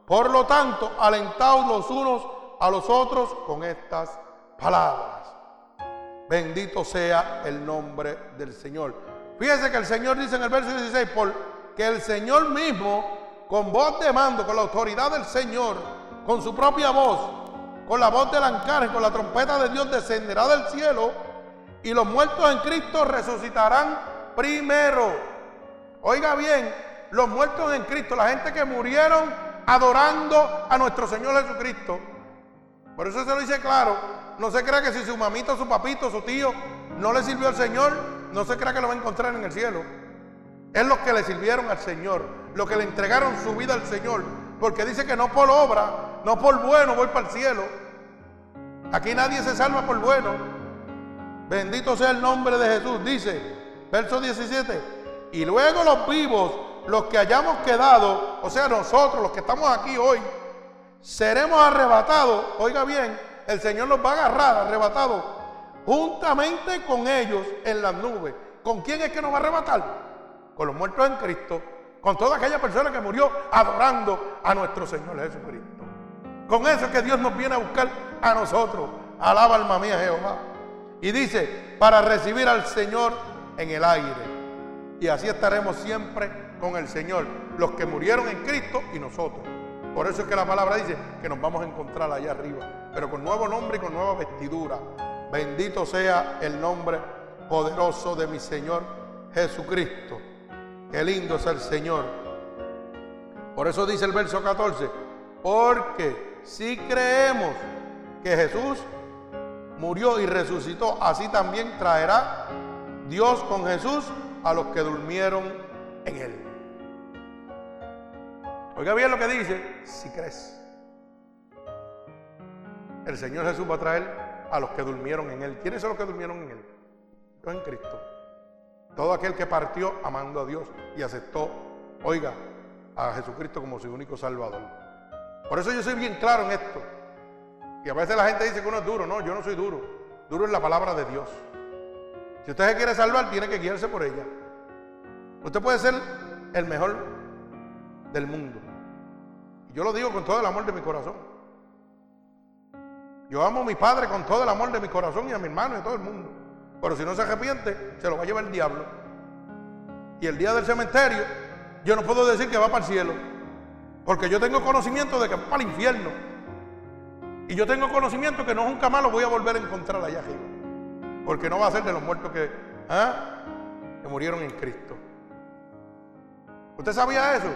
Por lo tanto, alentaos los unos a los otros con estas palabras. Bendito sea el nombre del Señor. Fíjese que el Señor dice en el verso 16, porque el Señor mismo, con voz de mando, con la autoridad del Señor, con su propia voz, con la voz del y con la trompeta de Dios, descenderá del cielo y los muertos en Cristo resucitarán primero. Oiga bien, los muertos en Cristo, la gente que murieron adorando a nuestro Señor Jesucristo. Por eso se lo dice claro. No se crea que si su mamito, su papito, su tío no le sirvió al Señor, no se crea que lo va a encontrar en el cielo. Es los que le sirvieron al Señor, los que le entregaron su vida al Señor. Porque dice que no por obra, no por bueno voy para el cielo. Aquí nadie se salva por bueno. Bendito sea el nombre de Jesús. Dice, verso 17. Y luego los vivos, los que hayamos quedado, o sea, nosotros, los que estamos aquí hoy, seremos arrebatados. Oiga bien, el Señor nos va a agarrar arrebatados juntamente con ellos en las nubes. ¿Con quién es que nos va a arrebatar? Con los muertos en Cristo, con toda aquella persona que murió adorando a nuestro Señor Jesucristo. Con eso es que Dios nos viene a buscar a nosotros. Alaba alma mía Jehová. Y dice, para recibir al Señor en el aire. Y así estaremos siempre con el Señor, los que murieron en Cristo y nosotros. Por eso es que la palabra dice que nos vamos a encontrar allá arriba, pero con nuevo nombre y con nueva vestidura. Bendito sea el nombre poderoso de mi Señor Jesucristo. Qué lindo es el Señor. Por eso dice el verso 14, porque si creemos que Jesús murió y resucitó, así también traerá Dios con Jesús a los que durmieron en él. Oiga bien lo que dice, si crees. El Señor Jesús va a traer a los que durmieron en Él. ¿Quiénes son los que durmieron en Él? Los en Cristo. Todo aquel que partió amando a Dios y aceptó, oiga, a Jesucristo como su único Salvador. Por eso yo soy bien claro en esto. Y a veces la gente dice que uno es duro. No, yo no soy duro. Duro es la palabra de Dios. Si usted se quiere salvar, tiene que guiarse por ella. Usted puede ser el mejor del mundo. Yo lo digo con todo el amor de mi corazón. Yo amo a mi padre con todo el amor de mi corazón y a mi hermano y a todo el mundo. Pero si no se arrepiente, se lo va a llevar el diablo. Y el día del cementerio, yo no puedo decir que va para el cielo. Porque yo tengo conocimiento de que va para el infierno. Y yo tengo conocimiento que no nunca más lo voy a volver a encontrar allá arriba. Porque no va a ser de los muertos que, ¿ah? que murieron en Cristo. ¿Usted sabía eso?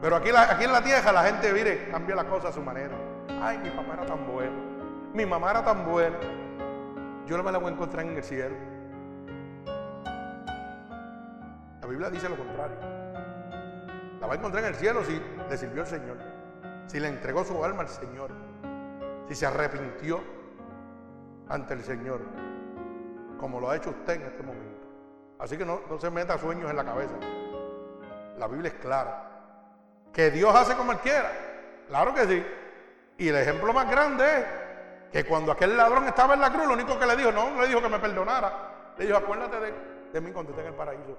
Pero aquí, aquí en la tierra la gente, mire, cambia las cosas a su manera. Ay, mi papá era tan bueno. Mi mamá era tan buena. Yo no me la voy a encontrar en el cielo. La Biblia dice lo contrario. La va a encontrar en el cielo si le sirvió el Señor. Si le entregó su alma al Señor. Si se arrepintió ante el Señor. Como lo ha hecho usted en este momento. Así que no, se meta sueños en la cabeza. La Biblia es clara. Que Dios hace como Él quiera. Claro que sí. Y el ejemplo más grande es que cuando aquel ladrón estaba en la cruz, lo único que le dijo, no, no le dijo que me perdonara. Le dijo, acuérdate de, de mí cuando esté en el paraíso.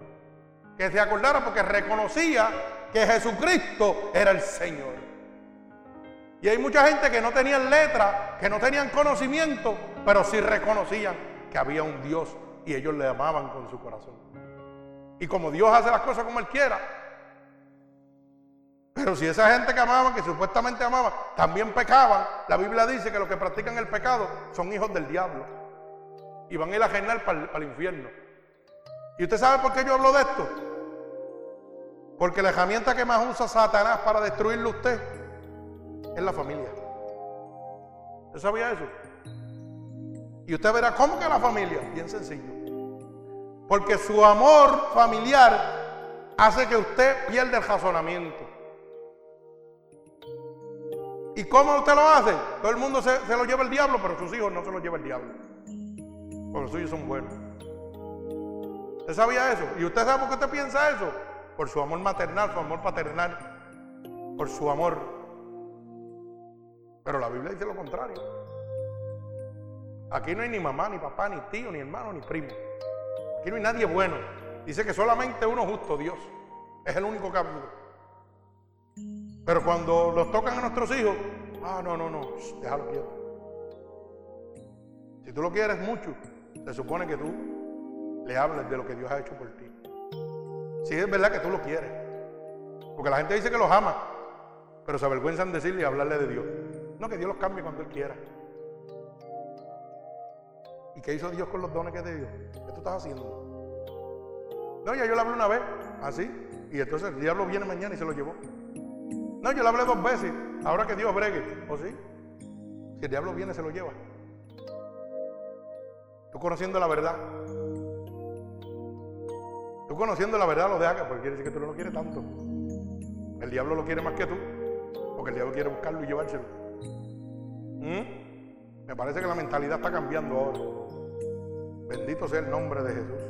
Que se acordara porque reconocía que Jesucristo era el Señor. Y hay mucha gente que no tenían letra, que no tenían conocimiento, pero sí reconocían que había un Dios y ellos le amaban con su corazón. Y como Dios hace las cosas como Él quiera, pero si esa gente que amaban, que supuestamente amaban, también pecaban, la Biblia dice que los que practican el pecado son hijos del diablo. Y van a ir a reinar para, el infierno. ¿Y usted sabe por qué yo hablo de esto? Porque la herramienta que más usa Satanás para destruirlo usted es la familia. ¿Usted sabía eso? Y usted verá cómo que la familia, bien sencillo. Porque su amor familiar hace que usted pierda el razonamiento. ¿Y cómo usted lo hace? Todo el mundo se, lo lleva el diablo, pero sus hijos no se los lleva el diablo. Porque los suyos son buenos. ¿Usted sabía eso? ¿Y usted sabe por qué usted piensa eso? Por su amor maternal, su amor paternal, por su amor. Pero la Biblia dice lo contrario. Aquí no hay ni mamá, ni papá, ni tío, ni hermano, ni primo. Aquí no hay nadie bueno. Dice que solamente uno justo, Dios. Es el único cambio. Pero cuando los tocan a nuestros hijos, ah, no, no, no, déjalo quieto. Si tú lo quieres mucho, se supone que tú le hables de lo que Dios ha hecho por ti. Si es verdad que tú lo quieres. Porque la gente dice que los ama, pero se avergüenzan decirle y hablarle de Dios. No, que Dios los cambie cuando Él quiera. ¿Y qué hizo Dios con los dones que te dio? ¿Qué tú estás haciendo? No, ya yo le hablé una vez, así, y entonces el diablo viene mañana y se lo llevó. No, yo le hablé dos veces. Ahora que Dios bregue. ¿O sí? Si el diablo viene, se lo lleva. Tú conociendo la verdad. Tú conociendo la verdad lo dejas, porque quiere decir que tú no lo quieres tanto. El diablo lo quiere más que tú. Porque el diablo quiere buscarlo y llevárselo. ¿Mm? Me parece que la mentalidad está cambiando ahora. Bendito sea el nombre de Jesús.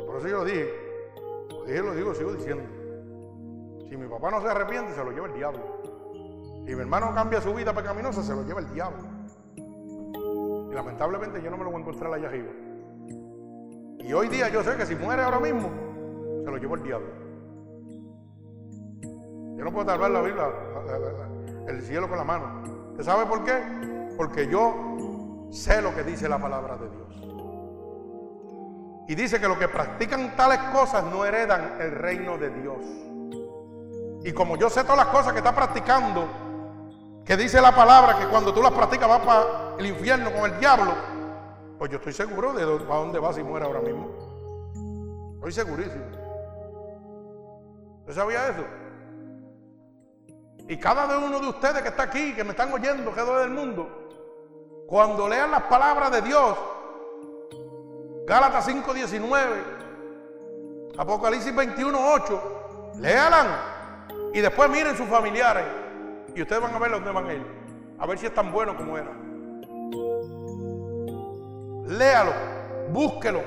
Y por eso yo lo dije. Lo dije, lo digo, sigo diciendo. Si mi papá no se arrepiente, se lo lleva el diablo. Si mi hermano cambia su vida pecaminosa, se lo lleva el diablo. Y lamentablemente yo no me lo voy a encontrar allá arriba. Y hoy día yo sé que si muere ahora mismo, se lo lleva el diablo. Yo no puedo salvar la Biblia, el cielo con la mano. ¿Usted sabe por qué? Porque yo sé lo que dice la palabra de Dios. Y dice que los que practican tales cosas no heredan el reino de Dios. Y como yo sé todas las cosas que está practicando, que dice la palabra que cuando tú las practicas vas para el infierno con el diablo, pues yo estoy seguro de a dónde vas si muere ahora mismo. Estoy segurísimo. ¿Usted sabía eso? Y cada uno de ustedes que está aquí, que me están oyendo, que del mundo, cuando lean las palabras de Dios, Gálatas 5:19, Apocalipsis 21:8, léalan. Y después miren sus familiares y ustedes van a ver dónde van a. A ver si es tan bueno como era. Léalo, búsquelo.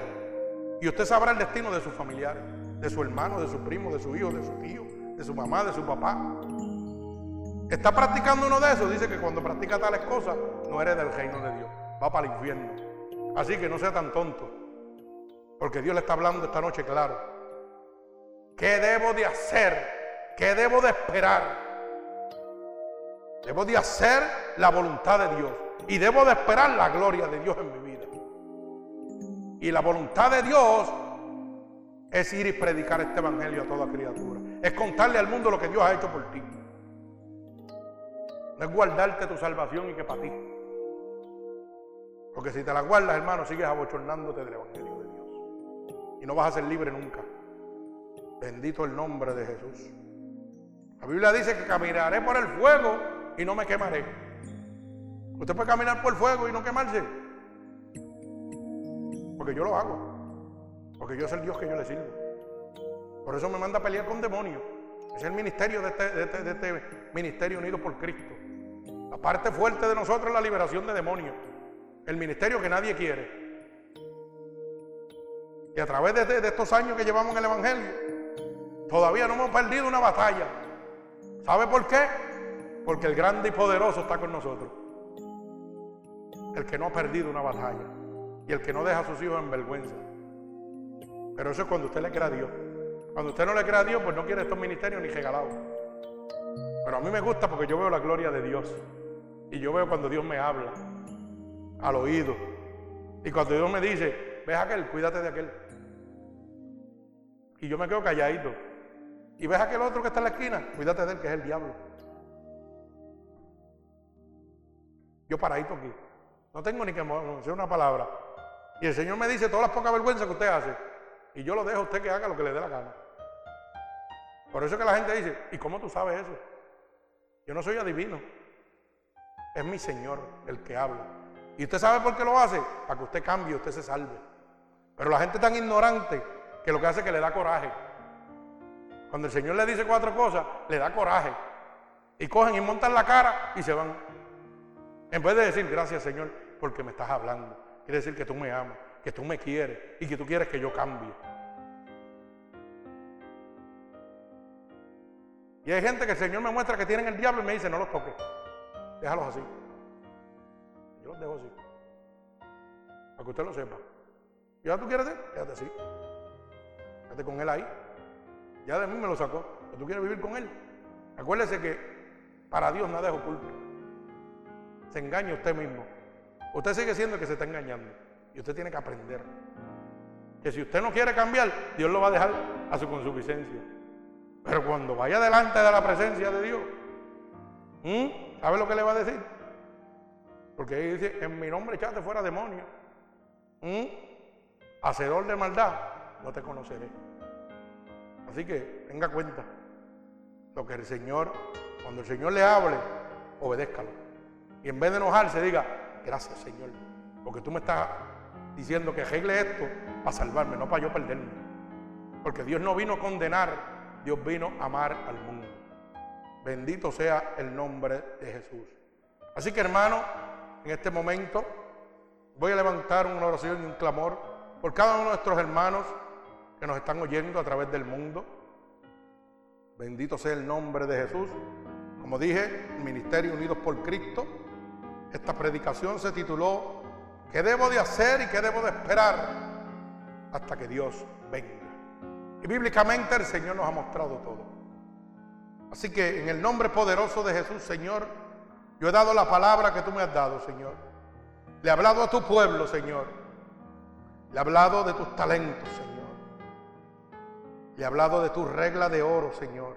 Y usted sabrá el destino de sus familiares, de su hermano, de su primo, de su hijo, de su tío, de su mamá, de su papá. Está practicando uno de esos, dice que cuando practica tales cosas no eres del reino de Dios, va para el infierno. Así que no sea tan tonto, porque Dios le está hablando esta noche claro. ¿Qué debo de hacer ¿Qué debo de esperar? Debo de hacer la voluntad de Dios. Y debo de esperar la gloria de Dios en mi vida. Y la voluntad de Dios es ir y predicar este evangelio a toda criatura. Es contarle al mundo lo que Dios ha hecho por ti. No es guardarte tu salvación y que para ti. Porque si te la guardas, hermano, sigues abochornándote del evangelio de Dios. Y no vas a ser libre nunca. Bendito el nombre de Jesús. La Biblia dice que caminaré por el fuego y no me quemaré. Usted puede caminar por el fuego y no quemarse. Porque yo lo hago. Porque yo soy el Dios que yo le sirvo. Por eso me manda a pelear con demonios. Es el ministerio de este, de este, de este ministerio unido por Cristo. La parte fuerte de nosotros es la liberación de demonios. El ministerio que nadie quiere. Y a través de, estos años que llevamos en el Evangelio, todavía no hemos perdido una batalla. ¿Sabe por qué? Porque el grande y poderoso está con nosotros. El que no ha perdido una batalla. Y el que no deja a sus hijos en vergüenza. Pero eso es cuando usted le crea a Dios. Cuando usted no le crea a Dios, pues no quiere estos ministerios ni regalados. Pero a mí me gusta porque yo veo la gloria de Dios. Y yo veo cuando Dios me habla al oído. Y cuando Dios me dice, ves aquel, cuídate de aquel. Y yo me quedo calladito. Y ves aquel otro que está en la esquina, cuídate de él, que es el diablo. Yo paradito aquí. No tengo ni que decir una palabra. Y el Señor me dice todas las pocas vergüenzas que usted hace. Y yo lo dejo a usted que haga lo que le dé la gana. Por eso que la gente dice, ¿y cómo tú sabes eso? Yo no soy adivino. Es mi Señor el que habla. ¿Y usted sabe por qué lo hace? Para que usted cambie, usted se salve. Pero la gente es tan ignorante que lo que hace es que le da coraje. Cuando el Señor le dice cuatro cosas, le da coraje. Y cogen y montan la cara y se van. En vez de decir, gracias Señor, porque me estás hablando. Quiere decir que tú me amas, que tú me quieres y que tú quieres que yo cambie. Y hay gente que el Señor me muestra que tienen el diablo y me dice, no los toques. Déjalos así. Yo los dejo así. Para que usted lo sepa. ¿Y ahora tú quieres ir? Quédate así. Quédate con él ahí. Ya de mí me lo sacó. Pero tú quieres vivir con él. Acuérdese que para Dios nada es oculto. Se engaña usted mismo. Usted sigue siendo el que se está engañando. Y usted tiene que aprender. Que si usted no quiere cambiar, Dios lo va a dejar a su consuficiencia. Pero cuando vaya delante de la presencia de Dios, ¿sabe lo que le va a decir? Porque ahí dice, en mi nombre echaste fuera demonio. Hacedor de maldad, no te conoceré. Así que tenga cuenta lo que el Señor, cuando el Señor le hable, obedézcalo. Y en vez de enojarse, diga, gracias Señor, porque tú me estás diciendo que arregle esto para salvarme, no para yo perderme. Porque Dios no vino a condenar, Dios vino a amar al mundo. Bendito sea el nombre de Jesús. Así que hermano, en este momento voy a levantar una oración y un clamor por cada uno de nuestros hermanos que nos están oyendo a través del mundo. Bendito sea el nombre de Jesús. Como dije, el Ministerio Unidos por Cristo. Esta predicación se tituló ¿Qué debo de hacer y qué debo de esperar hasta que Dios venga? Y bíblicamente el Señor nos ha mostrado todo. Así que en el nombre poderoso de Jesús, Señor, yo he dado la palabra que tú me has dado, Señor. Le he hablado a tu pueblo, Señor. Le he hablado de tus talentos, Señor. Le he hablado de tu regla de oro, Señor.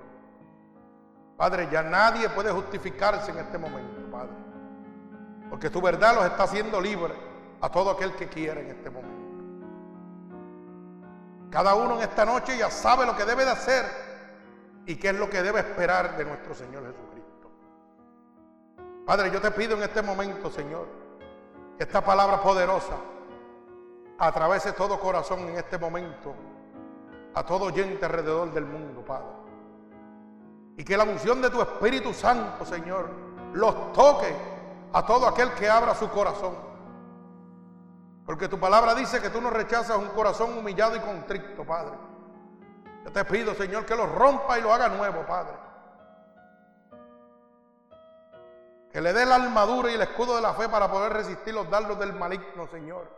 Padre, ya nadie puede justificarse en este momento, Padre. Porque tu verdad los está haciendo libres a todo aquel que quiera en este momento. Cada uno en esta noche ya sabe lo que debe de hacer y qué es lo que debe esperar de nuestro Señor Jesucristo. Padre, yo te pido en este momento, Señor, que esta palabra poderosa atravese todo corazón en este momento, a todo oyente alrededor del mundo, Padre. Y que la unción de tu Espíritu Santo, Señor, los toque a todo aquel que abra su corazón porque tu palabra dice que tú no rechazas un corazón humillado y contrito, Padre. Yo te pido, Señor, que lo rompa y lo haga nuevo, Padre. Que le dé la armadura y el escudo de la fe para poder resistir los dardos del maligno, Señor.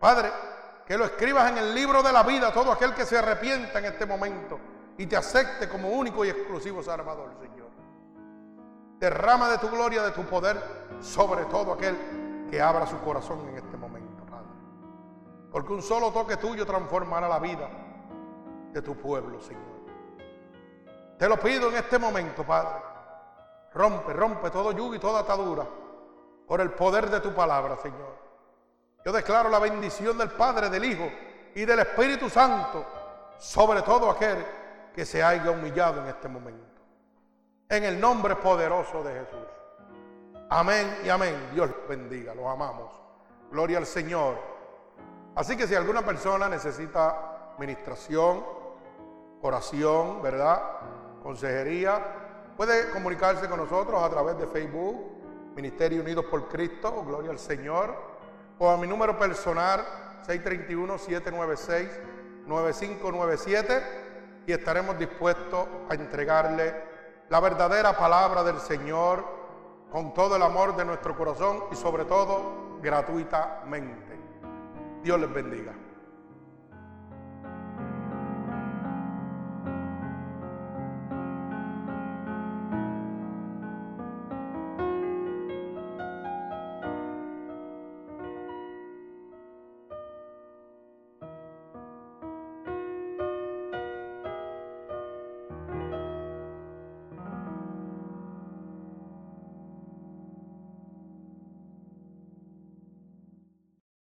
Padre, que lo escribas en el libro de la vida todo aquel que se arrepienta en este momento y te acepte como único y exclusivo Salvador, Señor. Derrama de tu gloria, de tu poder, sobre todo aquel que abra su corazón en este momento, Padre. Porque un solo toque tuyo transformará la vida de tu pueblo, Señor. Te lo pido en este momento, Padre. Rompe, rompe todo yugo y toda atadura por el poder de tu palabra, Señor. Yo declaro la bendición del Padre, del Hijo y del Espíritu Santo sobre todo aquel que se haya humillado en este momento. En el nombre poderoso de Jesús. Amén y amén. Dios bendiga, los amamos. Gloria al Señor. Así que si alguna persona necesita ministración, oración, ¿verdad? Consejería, puede comunicarse con nosotros a través de Facebook, Ministerio Unidos por Cristo, Gloria al Señor, o a mi número personal 631-796-9597 y estaremos dispuestos a entregarle la verdadera palabra del Señor con todo el amor de nuestro corazón y sobre todo gratuitamente. Dios les bendiga.